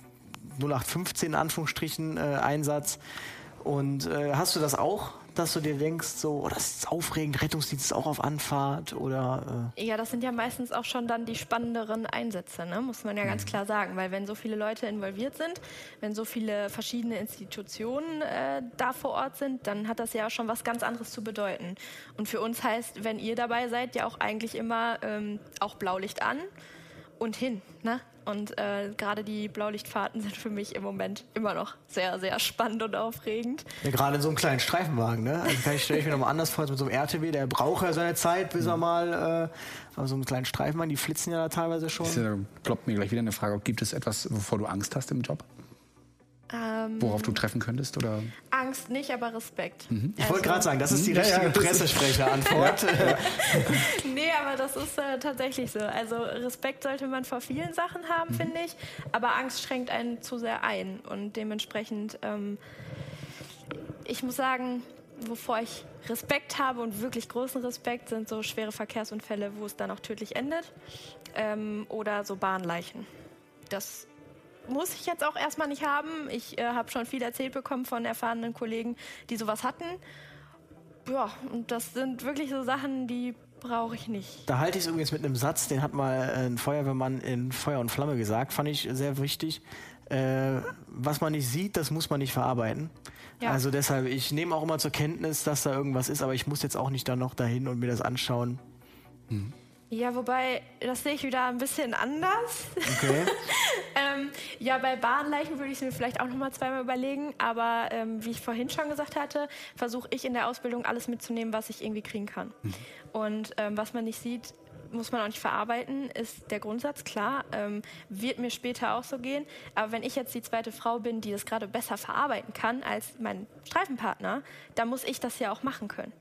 0815 in Anführungsstrichen äh, Einsatz. Und äh, hast du das auch, dass du dir denkst, so, oh, das ist aufregend, Rettungsdienst ist auch auf Anfahrt oder Ja, das sind ja meistens auch schon dann die spannenderen Einsätze, ne? muss man ja Mhm. ganz klar sagen. Weil wenn so viele Leute involviert sind, wenn so viele verschiedene Institutionen äh, da vor Ort sind, dann hat das ja schon was ganz anderes zu bedeuten. Und für uns heißt, wenn ihr dabei seid, ja auch eigentlich immer ähm, auch Blaulicht an und hin. Ne? Und äh, gerade die Blaulichtfahrten sind für mich im Moment immer noch sehr, sehr spannend und aufregend. äh, ja, gerade in so einem kleinen Streifenwagen, ne? Also kann ich, stelle ich mir nochmal anders vor als mit so einem RTW, der braucht ja seine Zeit, bis er mal, äh, aber so einen kleinen Streifenwagen, die flitzen ja da teilweise schon. Da ploppt mir gleich wieder eine Frage. Gibt es etwas, wovor du Angst hast im Job? Ähm, Worauf du treffen könntest? Oder? Angst nicht, aber Respekt. Ich wollte gerade sagen, das ist die Ja, ja, richtige das ist- Pressesprecherantwort. Nee, aber das ist äh, tatsächlich so. Also Respekt sollte man vor vielen Sachen haben, finde ich. Aber Angst schränkt einen zu sehr ein. Und dementsprechend, ähm, ich muss sagen, wovor ich Respekt habe und wirklich großen Respekt, sind so schwere Verkehrsunfälle, wo es dann auch tödlich endet. Ähm, oder so Bahnleichen. Das muss ich jetzt auch erstmal nicht haben. Ich äh, habe schon viel erzählt bekommen von erfahrenen Kollegen, die sowas hatten. Ja, und das sind wirklich so Sachen, die brauche ich nicht. Da halte ich es übrigens mit einem Satz, den hat mal ein Feuerwehrmann in Feuer und Flamme gesagt, fand ich sehr wichtig. Äh, was man nicht sieht, das muss man nicht verarbeiten. Ja. Also deshalb, ich nehme auch immer zur Kenntnis, dass da irgendwas ist, aber ich muss jetzt auch nicht dann noch dahin und mir das anschauen. Ja, wobei, das sehe ich wieder ein bisschen anders. Okay. ähm, ja, bei Bahnleichen würde ich es mir vielleicht auch noch mal zweimal überlegen. Aber ähm, wie ich vorhin schon gesagt hatte, versuche ich in der Ausbildung alles mitzunehmen, was ich irgendwie kriegen kann. Und ähm, was man nicht sieht, muss man auch nicht verarbeiten, ist der Grundsatz, klar. Ähm, wird mir später auch so gehen. Aber wenn ich jetzt die zweite Frau bin, die das gerade besser verarbeiten kann als mein Streifenpartner, dann muss ich das ja auch machen können.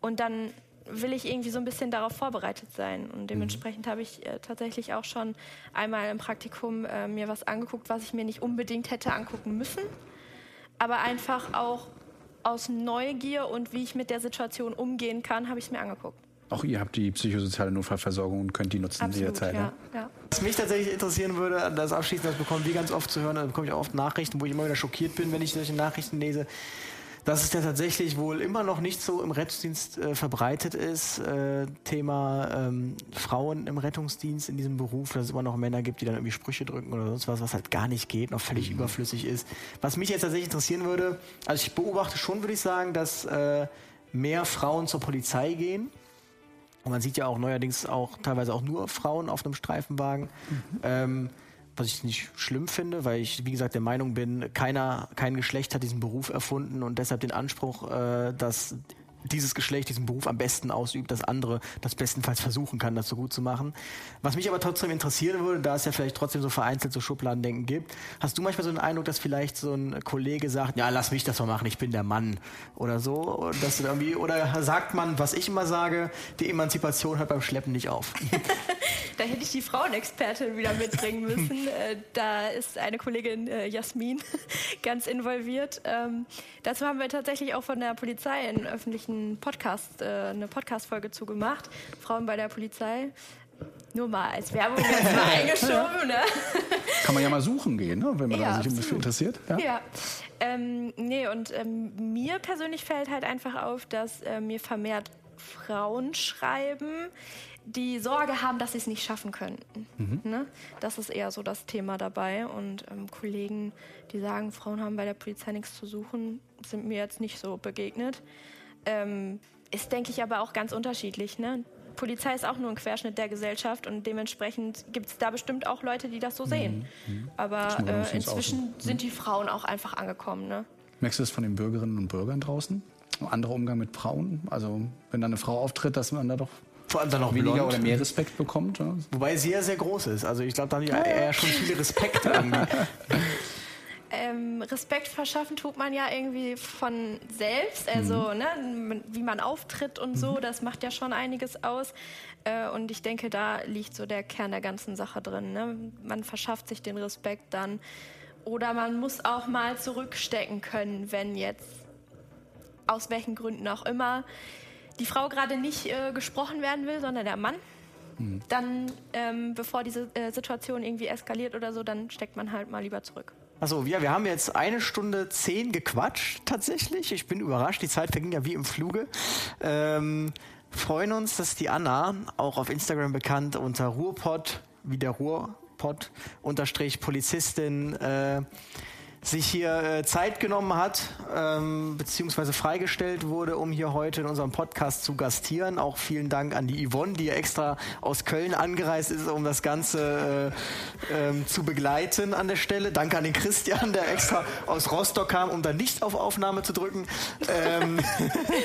Und dann will ich irgendwie so ein bisschen darauf vorbereitet sein. Und dementsprechend habe ich äh, tatsächlich auch schon einmal im Praktikum äh, mir was angeguckt, was ich mir nicht unbedingt hätte angucken müssen, aber einfach auch aus Neugier und wie ich mit der Situation umgehen kann, habe ich es mir angeguckt. Auch ihr habt die psychosoziale Notfallversorgung und könnt die nutzen Absolut, jederzeit. ja, ne? ja. Was mich tatsächlich interessieren würde, das abschließend, das bekommen wir ganz oft zu hören, da bekomme ich auch oft Nachrichten, wo ich immer wieder schockiert bin, wenn ich solche Nachrichten lese, dass es ja tatsächlich wohl immer noch nicht so im Rettungsdienst äh, verbreitet ist. Äh, Thema ähm, Frauen im Rettungsdienst in diesem Beruf, dass es immer noch Männer gibt, die dann irgendwie Sprüche drücken oder sonst was, was halt gar nicht geht, noch völlig überflüssig ist. Was mich jetzt tatsächlich interessieren würde, also ich beobachte schon, würde ich sagen, dass äh, mehr Frauen zur Polizei gehen. Und man sieht ja auch neuerdings auch teilweise auch nur Frauen auf einem Streifenwagen. Ähm, was ich nicht schlimm finde, weil ich, wie gesagt, der Meinung bin, keiner, kein Geschlecht hat diesen Beruf erfunden und deshalb den Anspruch, äh, dass dieses Geschlecht diesen Beruf am besten ausübt, das andere das bestenfalls versuchen kann, das so gut zu machen. Was mich aber trotzdem interessieren würde, da es ja vielleicht trotzdem so vereinzelt so Schubladendenken gibt, hast du manchmal so den Eindruck, dass vielleicht so ein Kollege sagt, ja, lass mich das mal machen, ich bin der Mann oder so, oder, dass du irgendwie, oder sagt man, was ich immer sage, die Emanzipation hört beim Schleppen nicht auf. Da hätte ich die Frauenexpertin wieder mitbringen müssen. äh, da ist eine Kollegin, äh, Jasmin, ganz involviert. Ähm, dazu haben wir tatsächlich auch von der Polizei einen öffentlichen Podcast, äh, eine Podcast-Folge zugemacht. Frauen bei der Polizei. Nur mal als Werbung jetzt mal eingeschoben, ne? Kann man ja mal suchen gehen, ne? wenn man Ja, da sich absolut. dafür interessiert. Ja? Ja. Ähm, nee, und ähm, mir persönlich fällt halt einfach auf, dass äh, mir vermehrt Frauen schreiben, die Sorge haben, dass sie es nicht schaffen könnten. Ne? Das ist eher so das Thema dabei. Und ähm, Kollegen, die sagen, Frauen haben bei der Polizei nichts zu suchen, sind mir jetzt nicht so begegnet. Ähm, ist, denke ich, aber auch ganz unterschiedlich. Ne? Polizei ist auch nur ein Querschnitt der Gesellschaft und dementsprechend gibt es da bestimmt auch Leute, die das so sehen. Aber Muss man äh, uns außen. inzwischen sind die Frauen auch einfach angekommen. Ne? Merkst du das von den Bürgerinnen und Bürgern draußen? Anderer Umgang mit Frauen? Also wenn da eine Frau auftritt, dass man da doch Vor allem dann noch weniger blond. oder mehr Respekt bekommt? Ja? Wobei sie ja sehr groß ist. Also ich glaube, da haben die eher schon viele Respekt irgendwie. Ähm, Respekt verschaffen tut man ja irgendwie von selbst, also ne, wie man auftritt und so, das macht ja schon einiges aus. Äh, und ich denke, da liegt so der Kern der ganzen Sache drin. Ne? Man verschafft sich den Respekt dann. Oder man muss auch mal zurückstecken können, wenn jetzt, aus welchen Gründen auch immer, die Frau gerade nicht äh, gesprochen werden will, sondern der Mann. Dann, ähm, bevor diese äh, Situation irgendwie eskaliert oder so, dann steckt man halt mal lieber zurück. Achso, ja, wir haben jetzt eine Stunde zehn gequatscht, tatsächlich. Ich bin überrascht, die Zeit verging ja wie im Fluge. Ähm, freuen uns, dass die Anna, auch auf Instagram bekannt unter Ruhrpott, wie der Ruhrpott, unterstrich Polizistin, äh, sich hier äh, Zeit genommen hat, ähm, beziehungsweise freigestellt wurde, um hier heute in unserem Podcast zu gastieren. Auch vielen Dank an die Yvonne, die extra aus Köln angereist ist, um das Ganze äh, ähm, zu begleiten an der Stelle. Danke an den Christian, der extra aus Rostock kam, um dann nicht auf Aufnahme zu drücken. Ähm,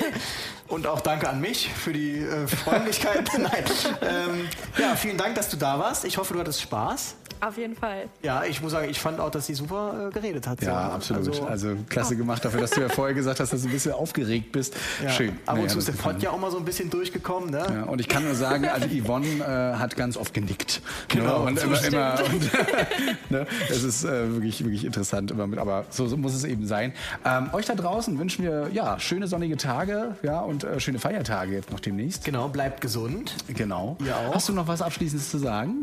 und auch danke an mich für die äh, Freundlichkeit. Nein. Ähm, ja, vielen Dank, dass du da warst. Ich hoffe, du hattest Spaß. Auf jeden Fall. Ja, ich muss sagen, ich fand auch, dass sie super äh, geredet hat. Ja, So, absolut. Also, Also, klasse gemacht dafür, dass du ja vorher gesagt hast, dass du ein bisschen aufgeregt bist. ja. Schön. Ab und Naja, zu ist der Pott ja auch mal so ein bisschen durchgekommen, ne? Ja, und ich kann nur sagen, also Yvonne äh, hat ganz oft genickt. Genau, Ne? Und immer, zustimmt. immer und, ne? Es ist äh, wirklich, wirklich interessant immer mit, aber so, so muss es eben sein. Ähm, euch da draußen wünschen wir ja schöne sonnige Tage, ja und äh, schöne Feiertage jetzt noch demnächst. Genau, bleibt gesund. Genau. Ihr auch? Hast du noch was Abschließendes zu sagen?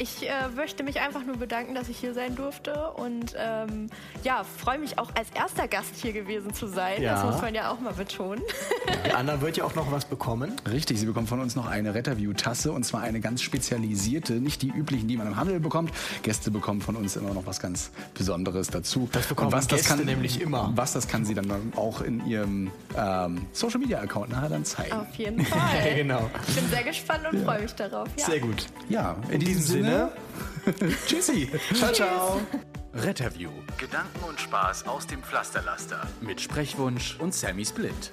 Ich äh, möchte mich einfach nur bedanken, dass ich hier sein durfte und ähm, ja, freue mich auch als erster Gast hier gewesen zu sein. Ja. Das muss man ja auch mal betonen. Die anderen wird ja auch noch was bekommen. Richtig, Sie bekommen von uns noch eine Retterview-Tasse und zwar eine ganz spezialisierte, nicht die üblichen, die man im Handel bekommt. Gäste bekommen von uns immer noch was ganz Besonderes dazu. Das bekommen und was Gäste das kann, nämlich immer. Was das kann sie dann auch in ihrem ähm, Social-Media-Account nachher dann zeigen. Auf jeden Fall. genau. Ich bin sehr gespannt und freue mich darauf. Ja. Sehr gut. Ja, in, In diesem Sinne, Tschüssi. ciao, ciao. Retterview. Gedanken und Spaß aus dem Pflasterlaster. Mit Sprechwunsch und Sammy Split.